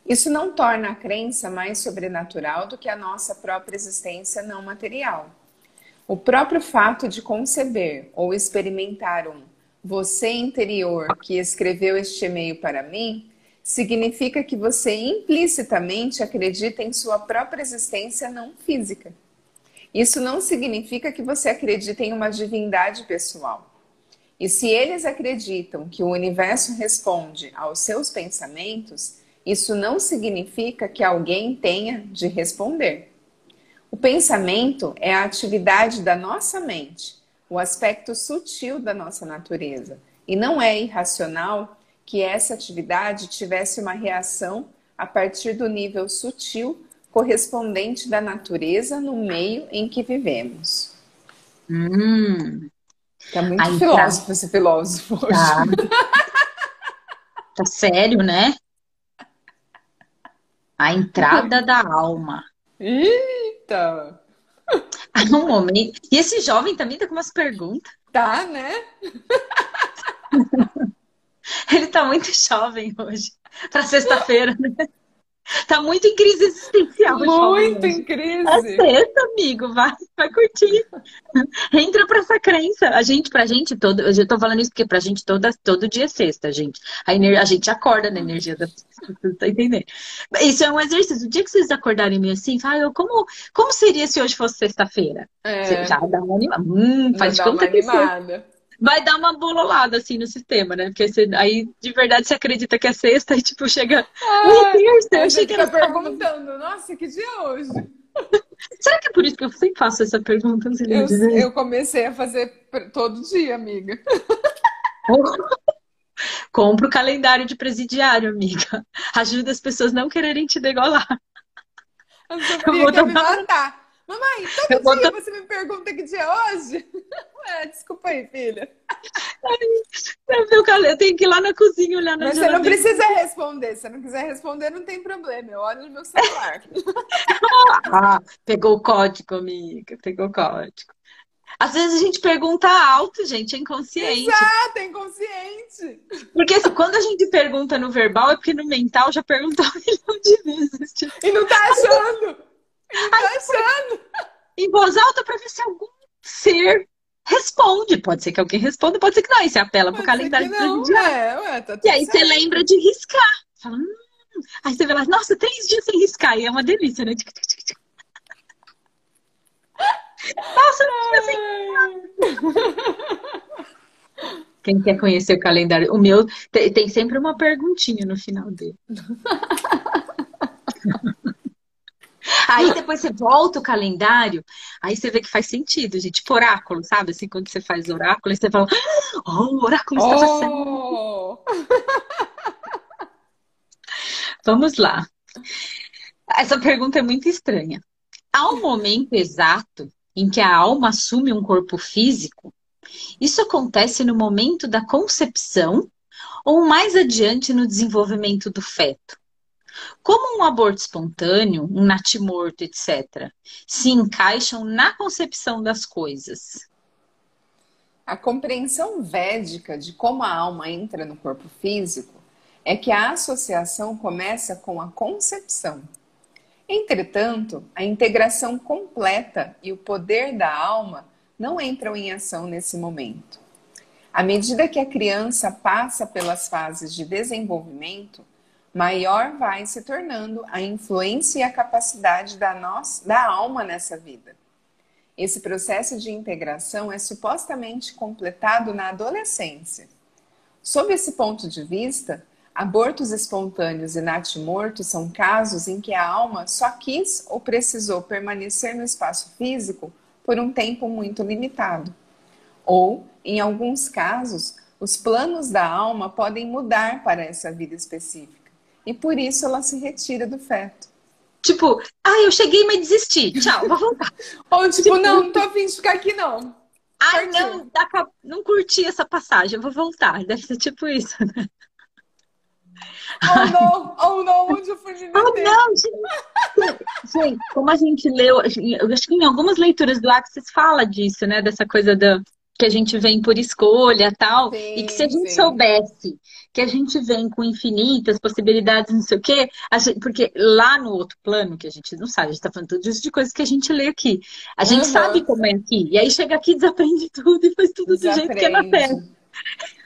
Isso não torna a crença mais sobrenatural do que a nossa própria existência não material. O próprio fato de conceber ou experimentar um você interior que escreveu este e-mail para mim significa que você implicitamente acredita em sua própria existência não física. Isso não significa que você acredita em uma divindade pessoal. E se eles acreditam que o universo responde aos seus pensamentos, isso não significa que alguém tenha de responder. O pensamento é a atividade da nossa mente, o aspecto sutil da nossa natureza, e não é irracional que essa atividade tivesse uma reação a partir do nível sutil correspondente da natureza no meio em que vivemos. Hum. Tá muito Aí, filósofo tá... esse filósofo hoje. Tá. tá sério, né? A entrada da alma. Eita! Há um momento. E esse jovem também tá com umas perguntas. Tá, né? Ele tá muito jovem hoje. Pra sexta-feira, né? Tá muito em crise existencial. Muito em crise. É sexta, amigo. Vai, vai curtir. Entra pra essa crença. A gente, pra gente, todo, eu já tô falando isso porque pra gente toda, todo dia é sexta, gente. A, ener, a gente acorda na energia da tá entendendo? Isso é um exercício. O dia que vocês acordarem meio assim, fala, como, como seria se hoje fosse sexta-feira? É. Você já dá uma animada. Hum, faz de conta que vai dar uma bololada assim no sistema, né? Porque você, aí de verdade você acredita que é sexta e tipo chega. Ah, eu achei que era perguntando, nossa, que dia é hoje? Será que é por isso que eu sempre faço essa pergunta? Eu, eu comecei a fazer todo dia, amiga. Compra o calendário de presidiário, amiga. Ajuda as pessoas não quererem te degolar. A Sofia quer me matar. Mamãe, todo eu dia você me pergunta que dia é hoje? É, desculpa aí, filha. Eu tenho que ir lá na cozinha olhar na Mas você não precisa responder. Se você não quiser responder, não tem problema. Eu olho no meu celular. ah, pegou o código, amiga. Pegou o código. Às vezes a gente pergunta alto, gente, é inconsciente. Exato, é inconsciente. Porque assim, quando a gente pergunta no verbal, é porque no mental já perguntou um milhão de vezes. Tipo... E não tá achando. Achando. Em voz alta para ver se algum ser responde. Pode ser que alguém responda, pode ser que não. Aí você apela pode pro calendário do dia. É, ué, tá e aí certo. você lembra de riscar. Fala, hum. Aí você vê lá, nossa, três dias sem riscar. E é uma delícia, né? Nossa, não assim. Quem quer conhecer o calendário? O meu tem, tem sempre uma perguntinha no final dele. Aí depois você volta o calendário, aí você vê que faz sentido, gente. Tipo oráculo, sabe? Assim, quando você faz oráculo, você fala, oh, o oráculo estava oh! Vamos lá. Essa pergunta é muito estranha. Há um momento exato em que a alma assume um corpo físico? Isso acontece no momento da concepção ou mais adiante no desenvolvimento do feto? Como um aborto espontâneo, um natimorto, etc., se encaixam na concepção das coisas? A compreensão védica de como a alma entra no corpo físico é que a associação começa com a concepção. Entretanto, a integração completa e o poder da alma não entram em ação nesse momento. À medida que a criança passa pelas fases de desenvolvimento, maior vai se tornando a influência e a capacidade da, nós, da alma nessa vida. Esse processo de integração é supostamente completado na adolescência. Sob esse ponto de vista, abortos espontâneos e natimortos são casos em que a alma só quis ou precisou permanecer no espaço físico por um tempo muito limitado. Ou, em alguns casos, os planos da alma podem mudar para essa vida específica e por isso ela se retira do feto. Tipo, ah, eu cheguei, mas desisti. Tchau, vou voltar. Ou tipo, tipo, não, não tô afim de ficar aqui, não. Ai, não, não curti essa passagem, eu vou voltar. Deve ser tipo isso, né? Oh não, oh não, onde eu fui meter? Oh não, gente. gente, como a gente leu, eu acho que em algumas leituras do Axis fala disso, né? Dessa coisa do, que a gente vem por escolha tal. Sim, e que se a gente sim. soubesse que a gente vem com infinitas possibilidades, não sei o quê, gente, porque lá no outro plano, que a gente não sabe, a gente tá falando tudo isso de coisas que a gente lê aqui. A gente uhum. sabe como é aqui. E aí chega aqui, desaprende tudo e faz tudo desaprende. do jeito que é na Terra.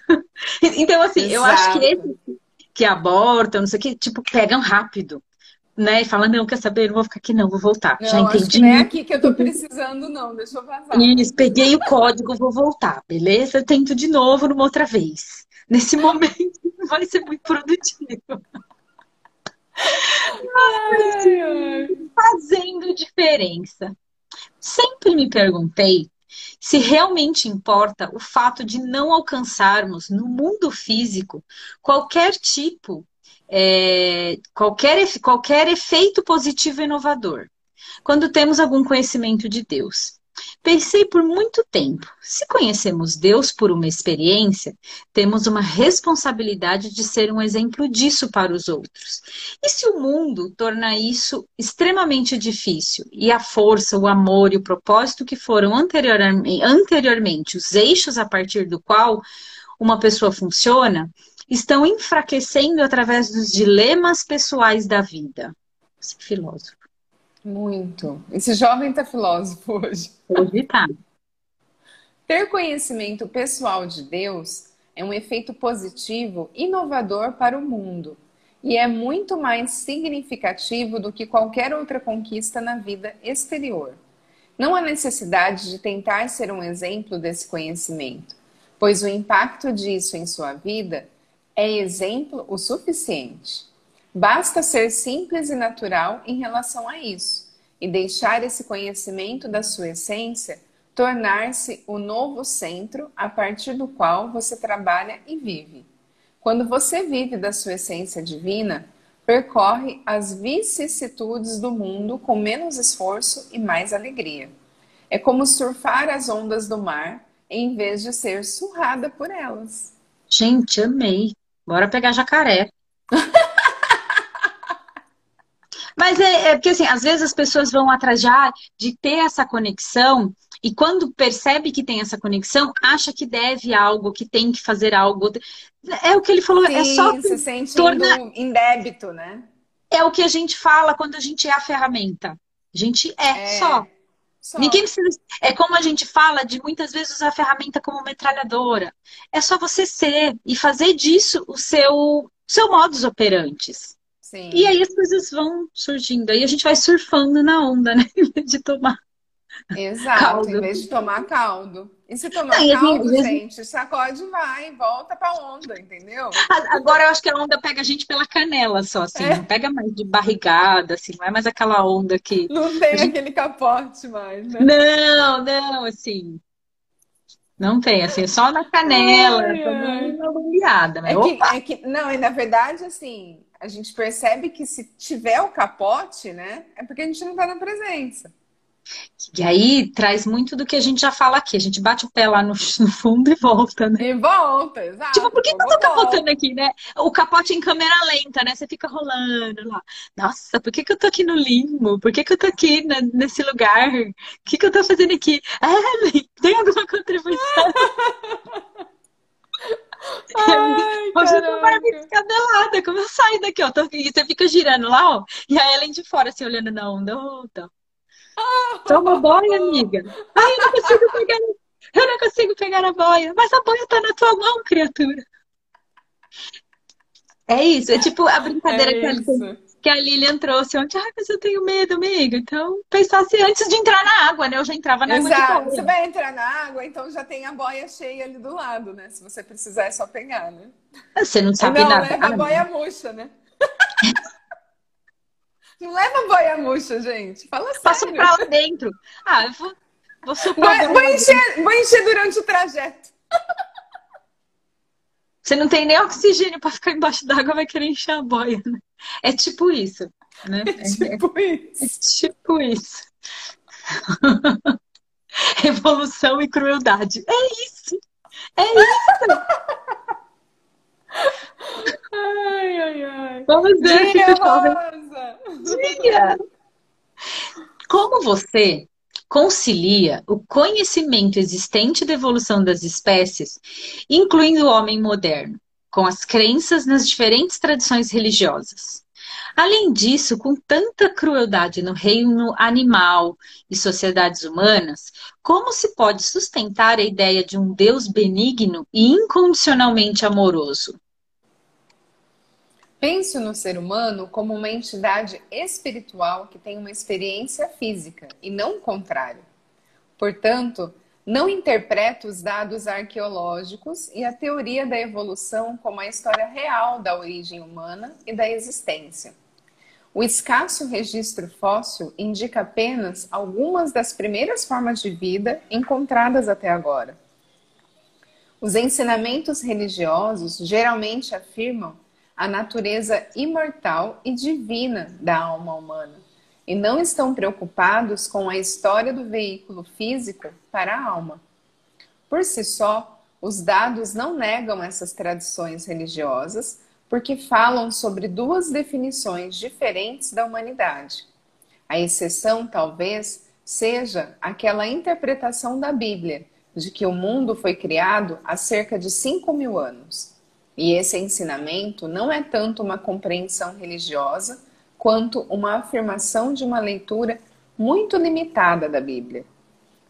então, assim, Exato. eu acho que esse que abortam, não sei o que, tipo, pegam rápido. Né, e fala, não, quer saber? Não vou ficar aqui, não, vou voltar. Não, Já entendi. Não é aqui que eu tô precisando, não, deixa eu vazar. Isso, peguei o código, vou voltar, beleza? Eu tento de novo numa outra vez. Nesse momento vai ser muito produtivo. Ai, ai. Fazendo diferença. Sempre me perguntei se realmente importa o fato de não alcançarmos no mundo físico qualquer tipo, é, qualquer, qualquer efeito positivo inovador, quando temos algum conhecimento de Deus. Pensei por muito tempo: se conhecemos Deus por uma experiência, temos uma responsabilidade de ser um exemplo disso para os outros. E se o mundo torna isso extremamente difícil e a força, o amor e o propósito que foram anteriormente os eixos a partir do qual uma pessoa funciona, estão enfraquecendo através dos dilemas pessoais da vida? Esse filósofo. Muito. Esse jovem tá filósofo hoje. Hoje tá. Ter conhecimento pessoal de Deus é um efeito positivo, inovador para o mundo e é muito mais significativo do que qualquer outra conquista na vida exterior. Não há necessidade de tentar ser um exemplo desse conhecimento, pois o impacto disso em sua vida é exemplo o suficiente. Basta ser simples e natural em relação a isso e deixar esse conhecimento da sua essência tornar-se o novo centro a partir do qual você trabalha e vive. Quando você vive da sua essência divina, percorre as vicissitudes do mundo com menos esforço e mais alegria. É como surfar as ondas do mar em vez de ser surrada por elas. Gente, amei. Bora pegar jacaré. Mas é, é, porque, assim, às vezes as pessoas vão atrás já de ter essa conexão e quando percebe que tem essa conexão, acha que deve algo, que tem que fazer algo. É o que ele falou, Sim, é só. se sente torna... em débito, né? É o que a gente fala quando a gente é a ferramenta. A gente é, é. só. Só. Ninguém precisa. É como a gente fala de muitas vezes usar a ferramenta como metralhadora. É só você ser e fazer disso o seu, seu modus operantes. Sim. E aí as coisas vão surgindo. Aí a gente vai surfando na onda, né? de tomar. Exato, caldo. em vez de tomar caldo. E se tomar Não, caldo, gente, gente, sacode e vai, volta pra onda, entendeu? Agora eu acho que a onda pega a gente pela canela só, assim. É. Não pega mais de barrigada, assim. Não é mais aquela onda que. Não tem gente... aquele capote mais, né? Não, não, assim. Não tem, assim, só na canela, bombeada, né? É que, é que, não, e na verdade, assim, a gente percebe que se tiver o capote, né, é porque a gente não está na presença. E aí traz muito do que a gente já fala aqui. A gente bate o pé lá no, no fundo e volta, né? E volta, exato. Tipo, por que eu tô capotando aqui, né? O capote em câmera lenta, né? Você fica rolando lá. Nossa, por que, que eu tô aqui no limbo? Por que, que eu tô aqui nesse lugar? O que, que eu tô fazendo aqui? É, tem alguma contribuição? Ai, Hoje eu tô descabelada. Como eu saio daqui, ó? Tô, e você fica girando lá, ó. E a Ellen de fora, assim, olhando na onda. Oh, tá. Toma boia, amiga. Ai, eu não consigo pegar, eu não consigo pegar a boia. Mas a boia tá na tua mão, criatura. É isso, é tipo a brincadeira É que, a, que a Lilian trouxe ontem. Ai, mas eu tenho medo, amiga. Então, pensasse antes de entrar na água, né? Eu já entrava na água Exato. Você boia. vai entrar na água, então já tem a boia cheia ali do lado, né? Se você precisar, é só pegar, né? Você não sabe Não, nadar. leva a boia murcha, né? Não leva boia murcha, gente. Fala sério. pra lá dentro. Ah, eu vou, vou supor. Vou, encher, vou encher durante o trajeto. Você não tem nem oxigênio pra ficar embaixo d'água, vai querer encher a boia, né? É tipo isso, né? É, Tipo é isso. tipo isso. Revolução e crueldade. É isso. É isso. Ai, ai, ai. Vamos ver, jovem. Rosa. Diga. Como você concilia o conhecimento existente da evolução das espécies, incluindo o homem moderno, com as crenças nas diferentes tradições religiosas? Além disso, com tanta crueldade no reino animal e sociedades humanas, como se pode sustentar a ideia de um Deus benigno e incondicionalmente amoroso? Pense no ser humano como uma entidade espiritual que tem uma experiência física e não o contrário. Portanto, não interprete os dados arqueológicos e a teoria da evolução como a história real da origem humana e da existência. O escasso registro fóssil indica apenas algumas das primeiras formas de vida encontradas até agora. Os ensinamentos religiosos geralmente afirmam a natureza imortal e divina da alma humana e não estão preocupados com a história do veículo físico para a alma. Por si só, os dados não negam essas tradições religiosas porque falam sobre duas definições diferentes da humanidade. A exceção, talvez, seja aquela interpretação da Bíblia de que o mundo foi criado há cerca de 5 mil anos. E esse ensinamento não é tanto uma compreensão religiosa quanto uma afirmação de uma leitura muito limitada da Bíblia.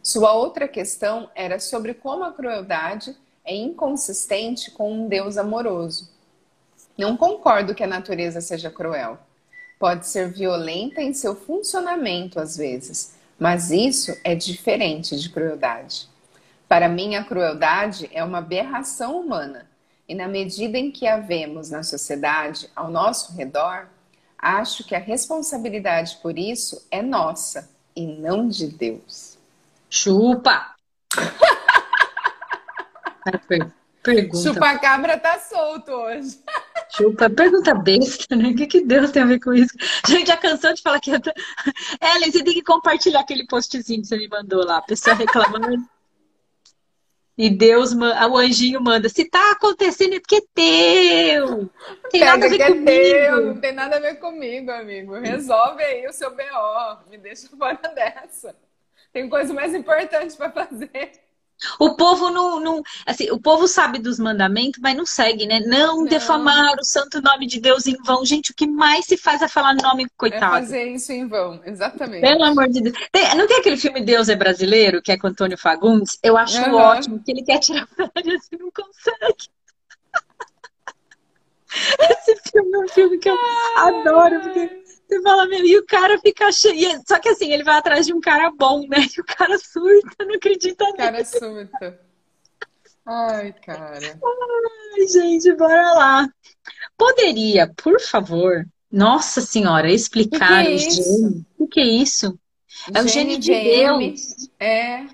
Sua outra questão era sobre como a crueldade é inconsistente com um Deus amoroso. Não concordo que a natureza seja cruel. Pode ser violenta em seu funcionamento às vezes, mas isso é diferente de crueldade. Para mim, a crueldade é uma aberração humana, e na medida em que a vemos na sociedade ao nosso redor, acho que a responsabilidade por isso é nossa e não de Deus. Chupa! Pergunta. Chupa-cabra tá solto hoje. Chupa, pergunta besta, né? O que, que Deus tem a ver com isso? Gente já cansou de falar que eu tô... Ellen, você tem que compartilhar aquele postzinho que você me mandou lá, a pessoa reclamando. E Deus, o anjinho manda, se tá acontecendo é porque é teu. Não tem nada a ver comigo. É teu, não tem nada a ver comigo, amigo. Resolve aí o seu BO. Me deixa fora dessa. Tem coisa mais importante para fazer. O povo não, não, assim, o povo sabe dos mandamentos, mas não segue, né? Não, não, defamar o santo nome de Deus em vão. Gente, o que mais se faz é falar nome coitado. É fazer isso em vão, exatamente. Pelo amor de Deus. Tem, não tem aquele filme Deus é Brasileiro, que é com Antônio Fagundes? Eu acho uhum. ótimo, que ele quer tirar férias e não consegue. Esse filme é um filme que eu Ai. adoro, porque você fala, meu, e o cara fica cheio. Só que assim, ele vai atrás de um cara bom, né? E o cara surta, não acredita nele. O cara surta. Ai, cara. Ai, gente, bora lá. Poderia, por favor, Nossa Senhora, explicar que que é o gene? O que é isso? É o gene de VM. Deus. É.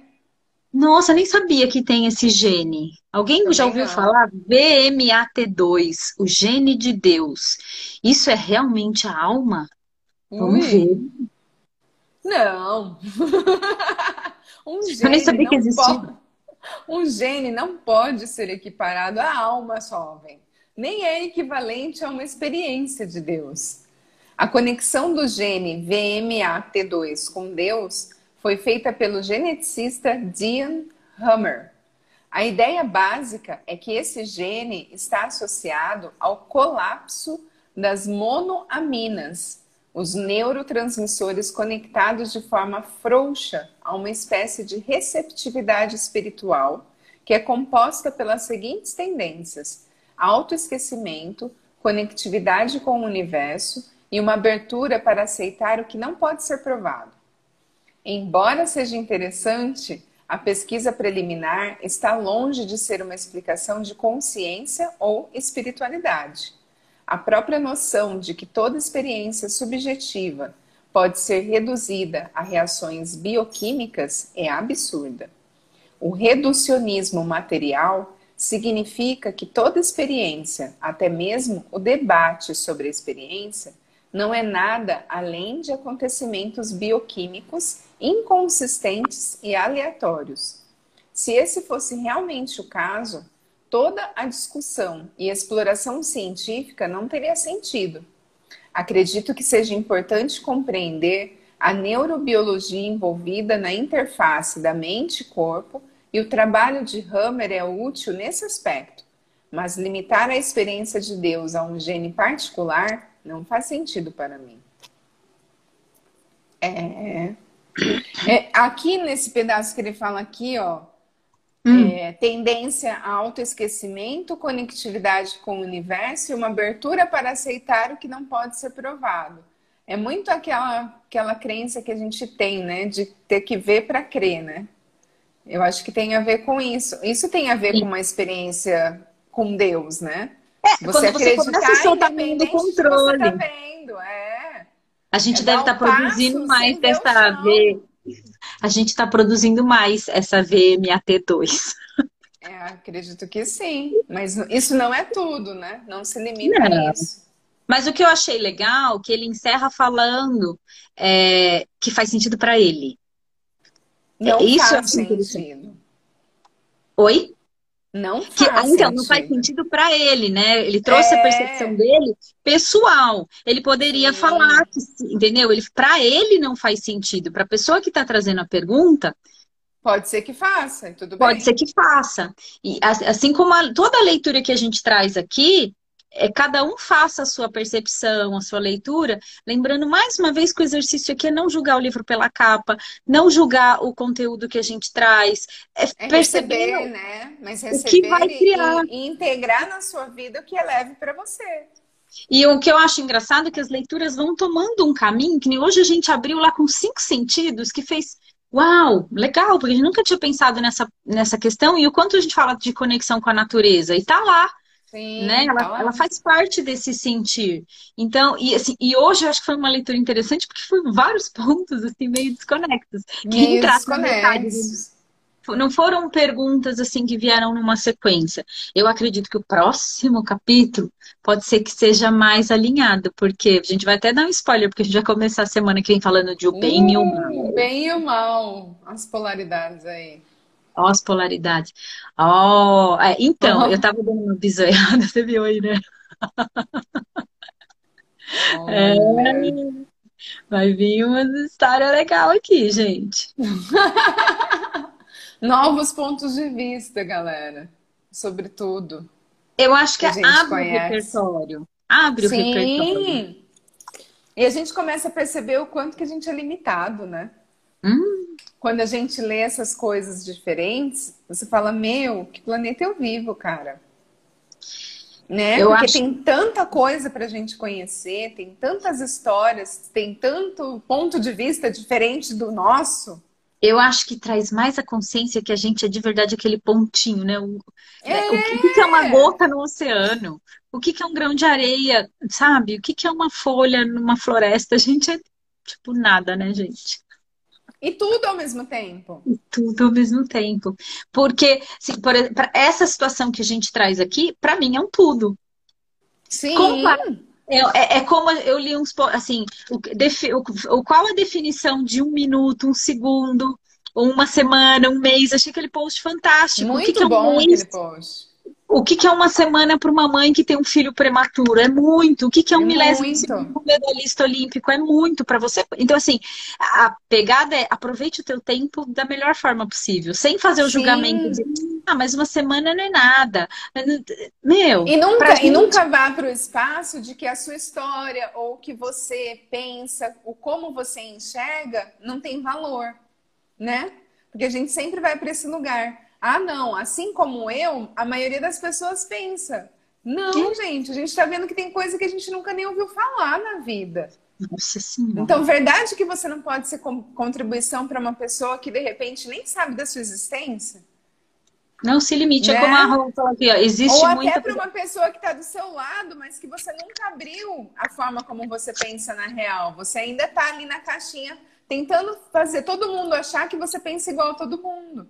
Nossa, nem sabia que tem esse gene. Alguém Também já ouviu não. falar? VMAT2, o gene de Deus. Isso é realmente a alma? Vamos Ui. ver. Não. um Eu nem gene sabia que não existia. pode. Um gene não pode ser equiparado à alma jovem, nem é equivalente a uma experiência de Deus. A conexão do gene VMAT2 com Deus foi feita pelo geneticista Dean Hammer. A ideia básica é que esse gene está associado ao colapso das monoaminas, os neurotransmissores conectados de forma frouxa a uma espécie de receptividade espiritual que é composta pelas seguintes tendências: autoesquecimento, conectividade com o universo e uma abertura para aceitar o que não pode ser provado. Embora seja interessante, a pesquisa preliminar está longe de ser uma explicação de consciência ou espiritualidade. A própria noção de que toda experiência subjetiva pode ser reduzida a reações bioquímicas é absurda. O reducionismo material significa que toda experiência, até mesmo o debate sobre a experiência, não é nada além de acontecimentos bioquímicos inconsistentes e aleatórios. Se esse fosse realmente o caso, toda a discussão e exploração científica não teria sentido. Acredito que seja importante compreender a neurobiologia envolvida na interface da mente e o trabalho de Hammer é útil nesse aspecto. Mas limitar a experiência de Deus a um gene particular não faz sentido para mim. É, é, aqui nesse pedaço que ele fala aqui, ó, hum. é, tendência a autoesquecimento, conectividade com o universo e uma abertura para aceitar o que não pode ser provado. É muito aquela, aquela crença que a gente tem, né? De ter que ver para crer, né? Eu acho que tem a ver com isso. Isso tem a ver Sim. com uma experiência com Deus, né? É, você quando você começa a soltar do controle. Você tá vendo, é. A gente é deve estar tá produzindo mais dessa V. A gente está produzindo mais essa VMAT2. É, acredito que sim. Mas isso não é tudo, né? Não se limita não. a isso. Mas o que eu achei legal, que ele encerra falando é, que faz sentido para ele. Não é, isso faz sentido. Oi? Não faz que, ah, então, sentido. não faz sentido para ele, né? Ele trouxe é... a percepção dele pessoal. Ele poderia Sim. falar, que, entendeu? Ele, para ele não faz sentido. Para a pessoa que está trazendo a pergunta, Pode ser que faça, tudo bem. Pode ser que faça. E assim como a, toda a leitura que a gente traz aqui, é, cada um faça a sua percepção, a sua leitura, lembrando mais uma vez que o exercício aqui é não julgar o livro pela capa, não julgar o conteúdo que a gente traz, é, é perceber, receber, né? Mas receber o que vai criar e, e integrar na sua vida o que é leve para você. E o que eu acho engraçado é que as leituras vão tomando um caminho, que nem hoje a gente abriu lá com cinco sentidos, que fez Uau, legal, porque a gente nunca tinha pensado nessa, nessa questão e o quanto a gente fala de conexão com a natureza. E tá lá, Sim, né? Ela, ela, faz parte desse sentir. Então, e, assim, e hoje eu acho que foi uma leitura interessante porque foi vários pontos assim, meio desconectos. Meio desconectos. Não foram perguntas assim que vieram numa sequência. Eu acredito que o próximo capítulo pode ser que seja mais alinhado, porque a gente vai até dar um spoiler, porque a gente vai começar a semana que vem falando de o bem uh, e o mal. O bem e o mal, as polaridades aí. Ó, as polaridades. Ó, é, então, uhum. eu tava dando uma bisoiada, você viu aí, né? Oh, é, vai vir uma história legal aqui, gente. Novos pontos de vista, galera. Sobre tudo. Eu acho que, que abre conhece. o repertório. Abre Sim. o repertório. E a gente começa a perceber o quanto que a gente é limitado, né? Hum quando a gente lê essas coisas diferentes, você fala, meu, que planeta eu vivo, cara. Né? Eu Porque acho... tem tanta coisa para a gente conhecer, tem tantas histórias, tem tanto ponto de vista diferente do nosso. Eu acho que traz mais a consciência que a gente é de verdade aquele pontinho, né? O, é... o que, é uma gota no oceano? O que é um grão de areia, sabe? O que é uma folha numa floresta? A gente é tipo nada, né, gente? E tudo ao mesmo tempo. E tudo ao mesmo tempo. Porque assim, por, essa situação que a gente traz aqui, para mim é um tudo. Sim. é, é, é, como eu li uns. Assim, o, o, qual a definição de um minuto, um segundo, uma semana, um mês? Achei aquele post fantástico. Muito que que é um bom mês? aquele post. O que, que é uma semana para uma mãe que tem um filho prematuro? É muito. O que, que é um É milésimo segundo medalhista olímpico? É muito para você. Então, assim, a pegada é aproveite o teu tempo da melhor forma possível, sem fazer o Sim. julgamento de, ah, mas uma semana não é nada. Meu, E nunca, gente- e nunca vá para o espaço de que a sua história ou o que você pensa, o como você enxerga, não tem valor, né? Porque a gente sempre vai para esse lugar. Ah, não, assim como eu, a maioria das pessoas pensa. Não, gente, a gente está vendo que tem coisa que a gente nunca nem ouviu falar na vida. Nossa Senhora. Então, verdade que você não pode ser contribuição para uma pessoa que de repente nem sabe da sua existência? Não se limite, é Né? como a falou aqui, ó, existe Ou até muita. para uma pessoa que está do seu lado, mas que você nunca abriu a forma como você pensa na real. Você ainda está ali na caixinha tentando fazer todo mundo achar que você pensa igual a todo mundo.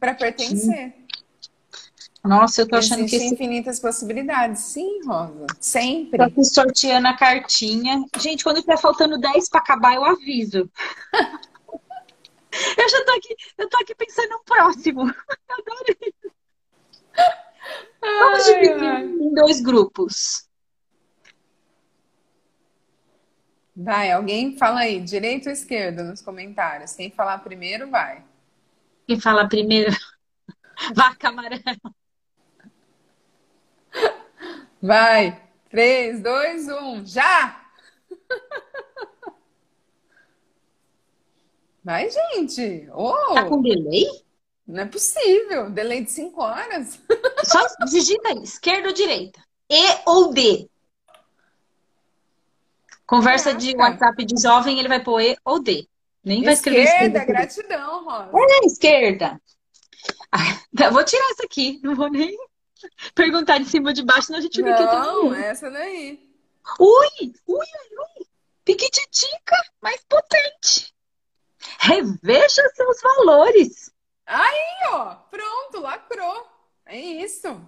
Para pertencer. Nossa, eu tô achando que Existem esse infinitas possibilidades. Sim, Rosa. Tô Sempre. aqui sorteando a cartinha. Gente, quando tiver faltando 10 para acabar, eu aviso. Eu já tô aqui, eu tô aqui pensando no próximo. Eu isso. Vamos dividir em dois grupos. Vai, alguém fala aí, direito ou esquerdo nos comentários. Quem falar primeiro, vai. Quem fala primeiro? Vaca amarela. Vai. 3, 2, 1, já! Vai, gente! Oh, Tá com delay? não é possível! Delay de 5 horas? Só digita aí, esquerda ou direita? E ou D? Conversa de Caraca. WhatsApp de jovem, ele vai pôr E ou D. Nem vai escrever Esquerda, esquerda. gratidão, Rosa. É, esquerda. Ah, vou tirar essa aqui, não vou nem perguntar de cima ou de baixo, senão a gente fica aqui até Não, essa daí. Ui, ui, ui, ui. Piquititica, mais potente. Reveja seus valores. Aí, ó, pronto, lacrou. É isso.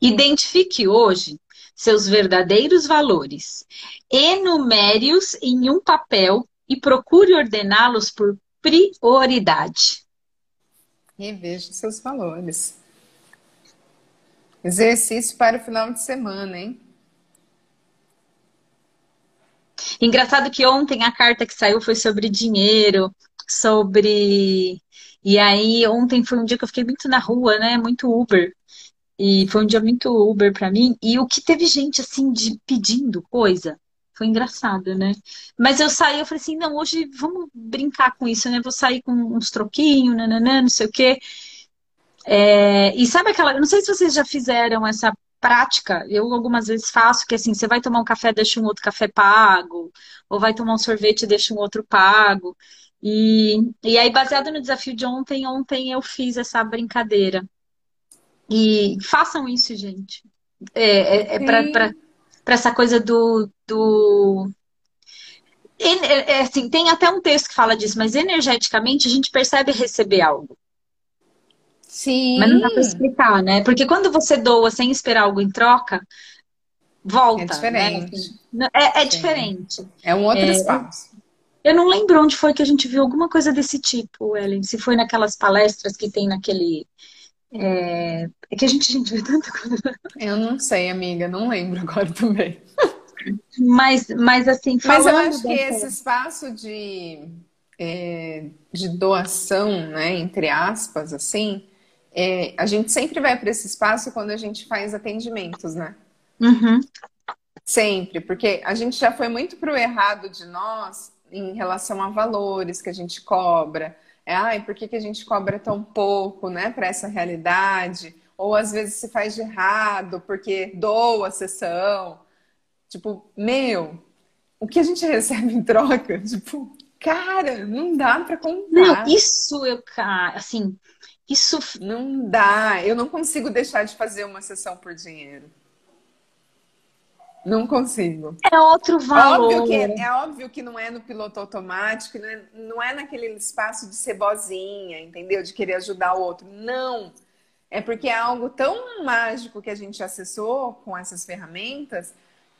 Identifique hoje seus verdadeiros valores. Enumere-os em um papel e procure ordená-los por prioridade. Reveja seus valores. Exercício para o final de semana, hein? Engraçado que ontem a carta que saiu foi sobre dinheiro, sobre. E aí, ontem foi um dia que eu fiquei muito na rua, né? Muito Uber. E foi um dia muito Uber pra mim. E o que teve gente assim de pedindo coisa foi engraçado, né? Mas eu saí, eu falei assim: não, hoje vamos brincar com isso, né? Vou sair com uns troquinhos, nananã, não sei o quê. É, e sabe aquela. Não sei se vocês já fizeram essa prática, eu algumas vezes faço, que assim, você vai tomar um café, deixa um outro café pago, ou vai tomar um sorvete deixa um outro pago. E, e aí, baseado no desafio de ontem, ontem eu fiz essa brincadeira. E façam isso, gente. É, é, é pra, Pra essa coisa do, do... É, é assim, tem até um texto que fala disso, mas energeticamente a gente percebe receber algo. Sim. Mas não dá pra explicar, né? Porque quando você doa sem esperar algo em troca, volta, É né? diferente. Assim, É, é diferente. É um outro É, espaço. Eu não lembro onde foi que a gente viu alguma coisa desse tipo, Ellen. Se foi naquelas palestras que tem naquele. É, é que a gente, a gente vê tanta coisa. Eu não sei, amiga, não lembro agora também. Mas, mas assim, Mas eu acho que dessa- esse espaço de, é, de doação, né, entre aspas, assim, é, a gente sempre vai para esse espaço quando a gente faz atendimentos, né? Uhum. Sempre, porque a gente já foi muito pro errado de nós em relação a valores que a gente cobra. É, ai, por que, que a gente cobra tão pouco, né, para essa realidade? Ou às vezes se faz de errado porque doa a sessão. Tipo, meu, o que a gente recebe em troca? Tipo, cara, não dá para Não, comprar. isso eu, ca- assim, isso Não dá. Eu não consigo deixar de fazer uma sessão por dinheiro. Não consigo. é outro valor. Óbvio que, é óbvio que não é no piloto automático, não é, não é naquele espaço de ser bozinha, entendeu? De querer ajudar o outro. Não. É porque é algo tão mágico que a gente acessou com essas ferramentas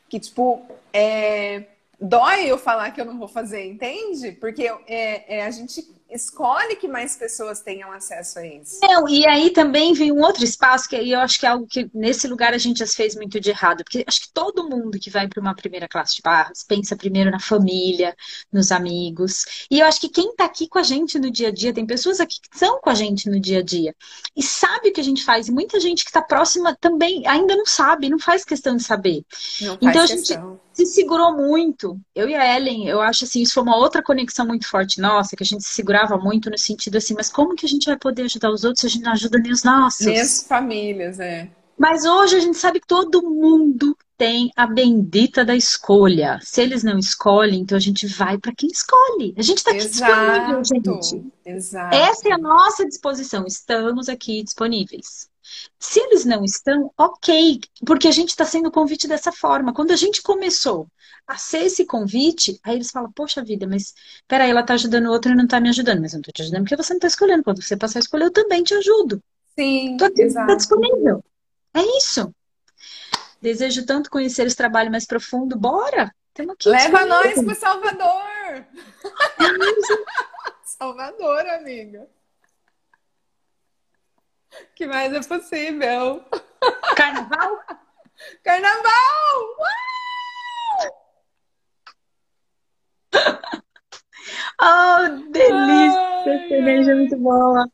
que, tipo, é, dói eu falar que eu não vou fazer, entende? Porque é, é, a gente escolhe que mais pessoas tenham acesso a isso. Não, e aí também vem um outro espaço que eu acho que é algo que nesse lugar a gente já fez muito de errado, porque acho que todo mundo que vai para uma primeira classe de barras pensa primeiro na família, nos amigos. E eu acho que quem está aqui com a gente no dia a dia, tem pessoas aqui que são com a gente no dia a dia e sabe o que a gente faz, e muita gente que está próxima também ainda não sabe, não faz questão de saber. Não faz então a questão. gente se segurou muito. Eu e a Ellen, eu acho assim, isso foi uma outra conexão muito forte nossa, que a gente se segurava muito no sentido assim, mas como que a gente vai poder ajudar os outros se a gente não ajuda nem os nossos? Nem as famílias, é. Mas hoje a gente sabe que todo mundo tem a bendita da escolha. Se eles não escolhem, então a gente vai para quem escolhe. A gente está aqui disponível, gente. Exato. Essa é a nossa disposição. Estamos aqui disponíveis. Se eles não estão, ok, porque a gente está sendo convite dessa forma. Quando a gente começou a ser esse convite, aí eles falam, poxa vida, mas peraí, ela está ajudando o outro e não está me ajudando. Mas eu não estou te ajudando porque você não está escolhendo. Quando você passar a escolher, eu também te ajudo. Sim, Tô aqui, exato. tá disponível. É isso. Desejo tanto conhecer esse trabalho mais profundo. Bora! Tamo aqui Leva nós pro Salvador! Salvador, amiga. Que mais é possível? Carnaval? Carnaval! Oh, delícia! Ai, cerveja é muito boa.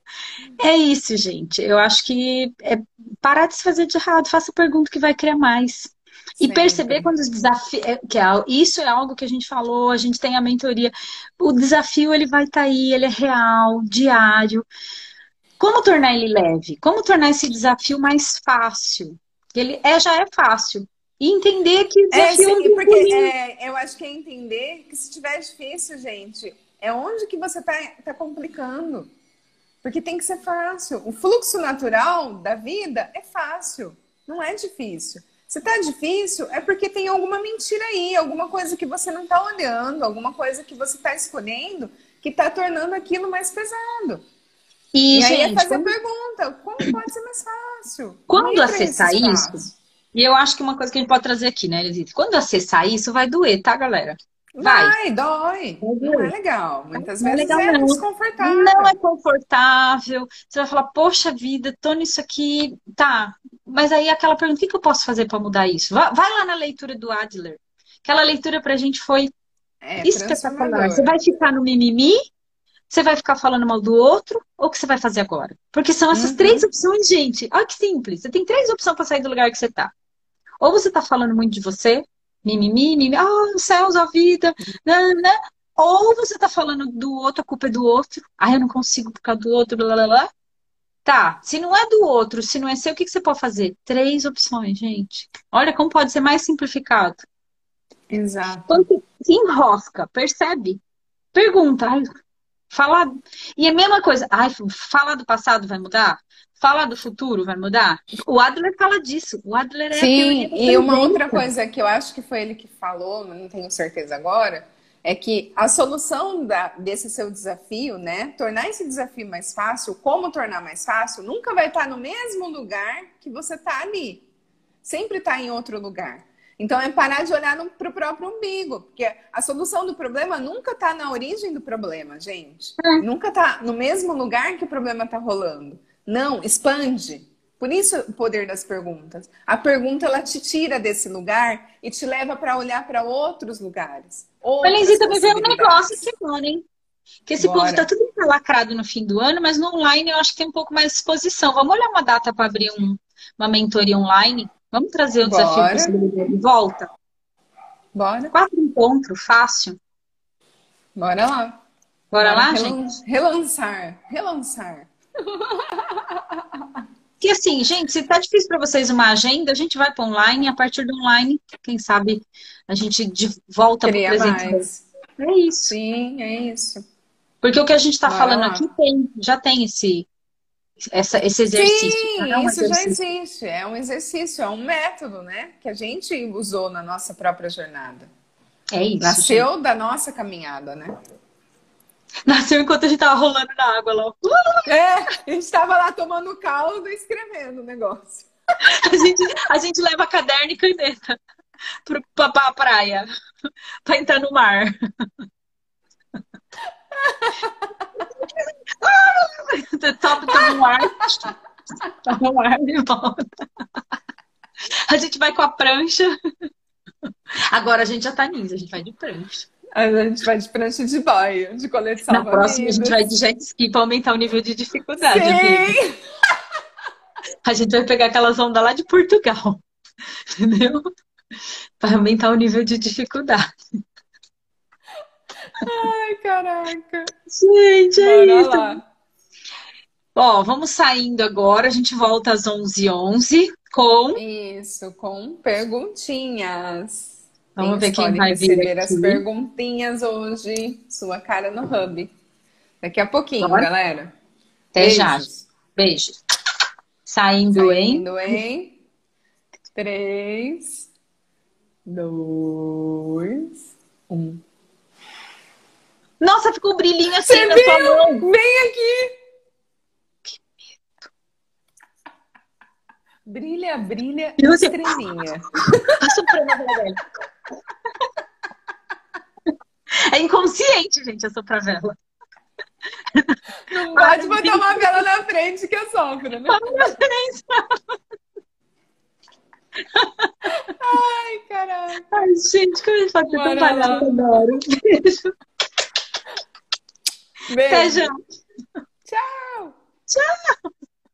É isso, gente. Eu acho que é parar de se fazer de errado. Faça a pergunta que vai criar mais. E Sempre. perceber quando os desafios. Que é, isso é algo que a gente falou, a gente tem a mentoria. O desafio ele vai estar aí, ele é real, diário. Como tornar ele leve? Como tornar esse desafio mais fácil? Ele é, já é fácil. E entender que o É, desafio sim, é porque é, eu acho que é entender que se tiver difícil, gente, é onde que você tá, tá complicando. Porque tem que ser fácil. O fluxo natural da vida é fácil, não é difícil. Se tá difícil, é porque tem alguma mentira aí, alguma coisa que você não tá olhando, alguma coisa que você tá escolhendo que tá tornando aquilo mais pesado. E, E, aí é gente, fazer quando- a pergunta, como pode ser mais fácil? Quando acessar isso, espaço. E eu acho que uma coisa que a gente pode trazer aqui, né, Elisita? Quando acessar isso, vai doer, tá, galera? Vai. Vai, dói. Não é legal. Muitas Não é vezes legal, é não. desconfortável. Não é confortável. Você vai falar, poxa vida, tô nisso aqui. Tá. Mas aí aquela pergunta, o que eu posso fazer para mudar isso? Vai, lá na leitura do Adler. Aquela leitura pra gente foi É espetacular. Você vai ficar no mimimi? Você vai ficar falando mal do outro? Ou o que você vai fazer agora? Porque são essas Uhum. três opções, gente. Olha que simples. Você tem três opções para sair do lugar que você tá. Ou você tá falando muito de você, mimimi, mimimi, ah, os céus, a vida, né? Ou você tá falando do outro, a culpa é do outro. Ah, eu não consigo por causa do outro, blá, blá, blá. Tá, se não é do outro, se não é seu, o que que você pode fazer? Três opções, gente. Olha como pode ser mais simplificado. Exato. Quando se enrosca, percebe? Pergunta. Falar... E é a mesma coisa. Ai, falar do passado vai mudar? Falar do futuro vai mudar? O Adler fala disso. O Adler é Sim, e uma outra coisa que eu acho que foi ele que falou, não tenho certeza agora, é que a solução da- desse seu desafio, né? Tornar esse desafio mais fácil, como tornar mais fácil, nunca vai estar no mesmo lugar que você está ali. Sempre está em outro lugar. Então é parar de olhar para o próprio umbigo, porque a solução do problema nunca está na origem do problema, gente. É. Nunca está no mesmo lugar que o problema está rolando. Não, expande. Por isso o poder das perguntas. A pergunta ela te tira desse lugar e te leva para olhar para outros lugares. Belenzita, me veio um negócio ano, hein? Que esse Bora. povo tá tudo lacrado no fim do ano, mas no online eu acho que tem um pouco mais de exposição. Vamos olhar uma data para abrir um- uma mentoria online? Vamos trazer o desafio Bora. para possibilidade de volta? Bora, Quatro encontros, fácil. bora lá. Bora lá, relan- gente? Relançar, relançar. Que assim, gente, se tá difícil para vocês uma agenda, a gente vai para online a partir do online, quem sabe a gente de- volta para mais. É isso. Sim, é isso. Porque o que a gente está Bora falando lá. aqui tem, já tem esse, essa- esse exercício. Sim, é um isso já exercício. existe. É um exercício, é um método, né? Que a gente usou na nossa própria jornada. É isso. Nasceu da nossa caminhada, né? Nasceu enquanto a gente tava rolando na água lá. É, a gente estava lá tomando caldo e escrevendo o negócio. A gente, a gente leva caderno e caneta pro, pra, pra praia, pra entrar no mar. Top, toma um ar. Toma um ar e volta. A gente vai com a prancha. Agora a gente já tá nisso, a gente vai de prancha. A gente vai de prancha de baia, de coleção. Na próxima a gente vai de jet ski pra aumentar o nível de dificuldade. Sim. A gente vai pegar aquelas ondas lá de Portugal. Entendeu? Para aumentar o nível de dificuldade. Ai, caraca. Gente, é Bora isso. lá. Ó, vamos saindo agora. A gente volta às 11h11 com... Isso, com perguntinhas. Vamos ver quem vai vir receber as aqui. perguntinhas hoje. Sua cara no Hub. Daqui a pouquinho, Bora. galera. Até já. Beijos. Beijo. Saindo? Saindo em três, dois, um. Nossa, ficou um brilhinho assim Você na sua mão. viu? Vem aqui! Brilha, brilha, E você- estrelinha. A Suprema Vela. É inconsciente, gente, a sopravela. Não pode botar uma vela na frente que eu sofro, né? Ai, caraca. Ai, gente, como a gente pode ser tão palhaço adoro. Beijo. Até Beijo. já. Tchau. Tchau.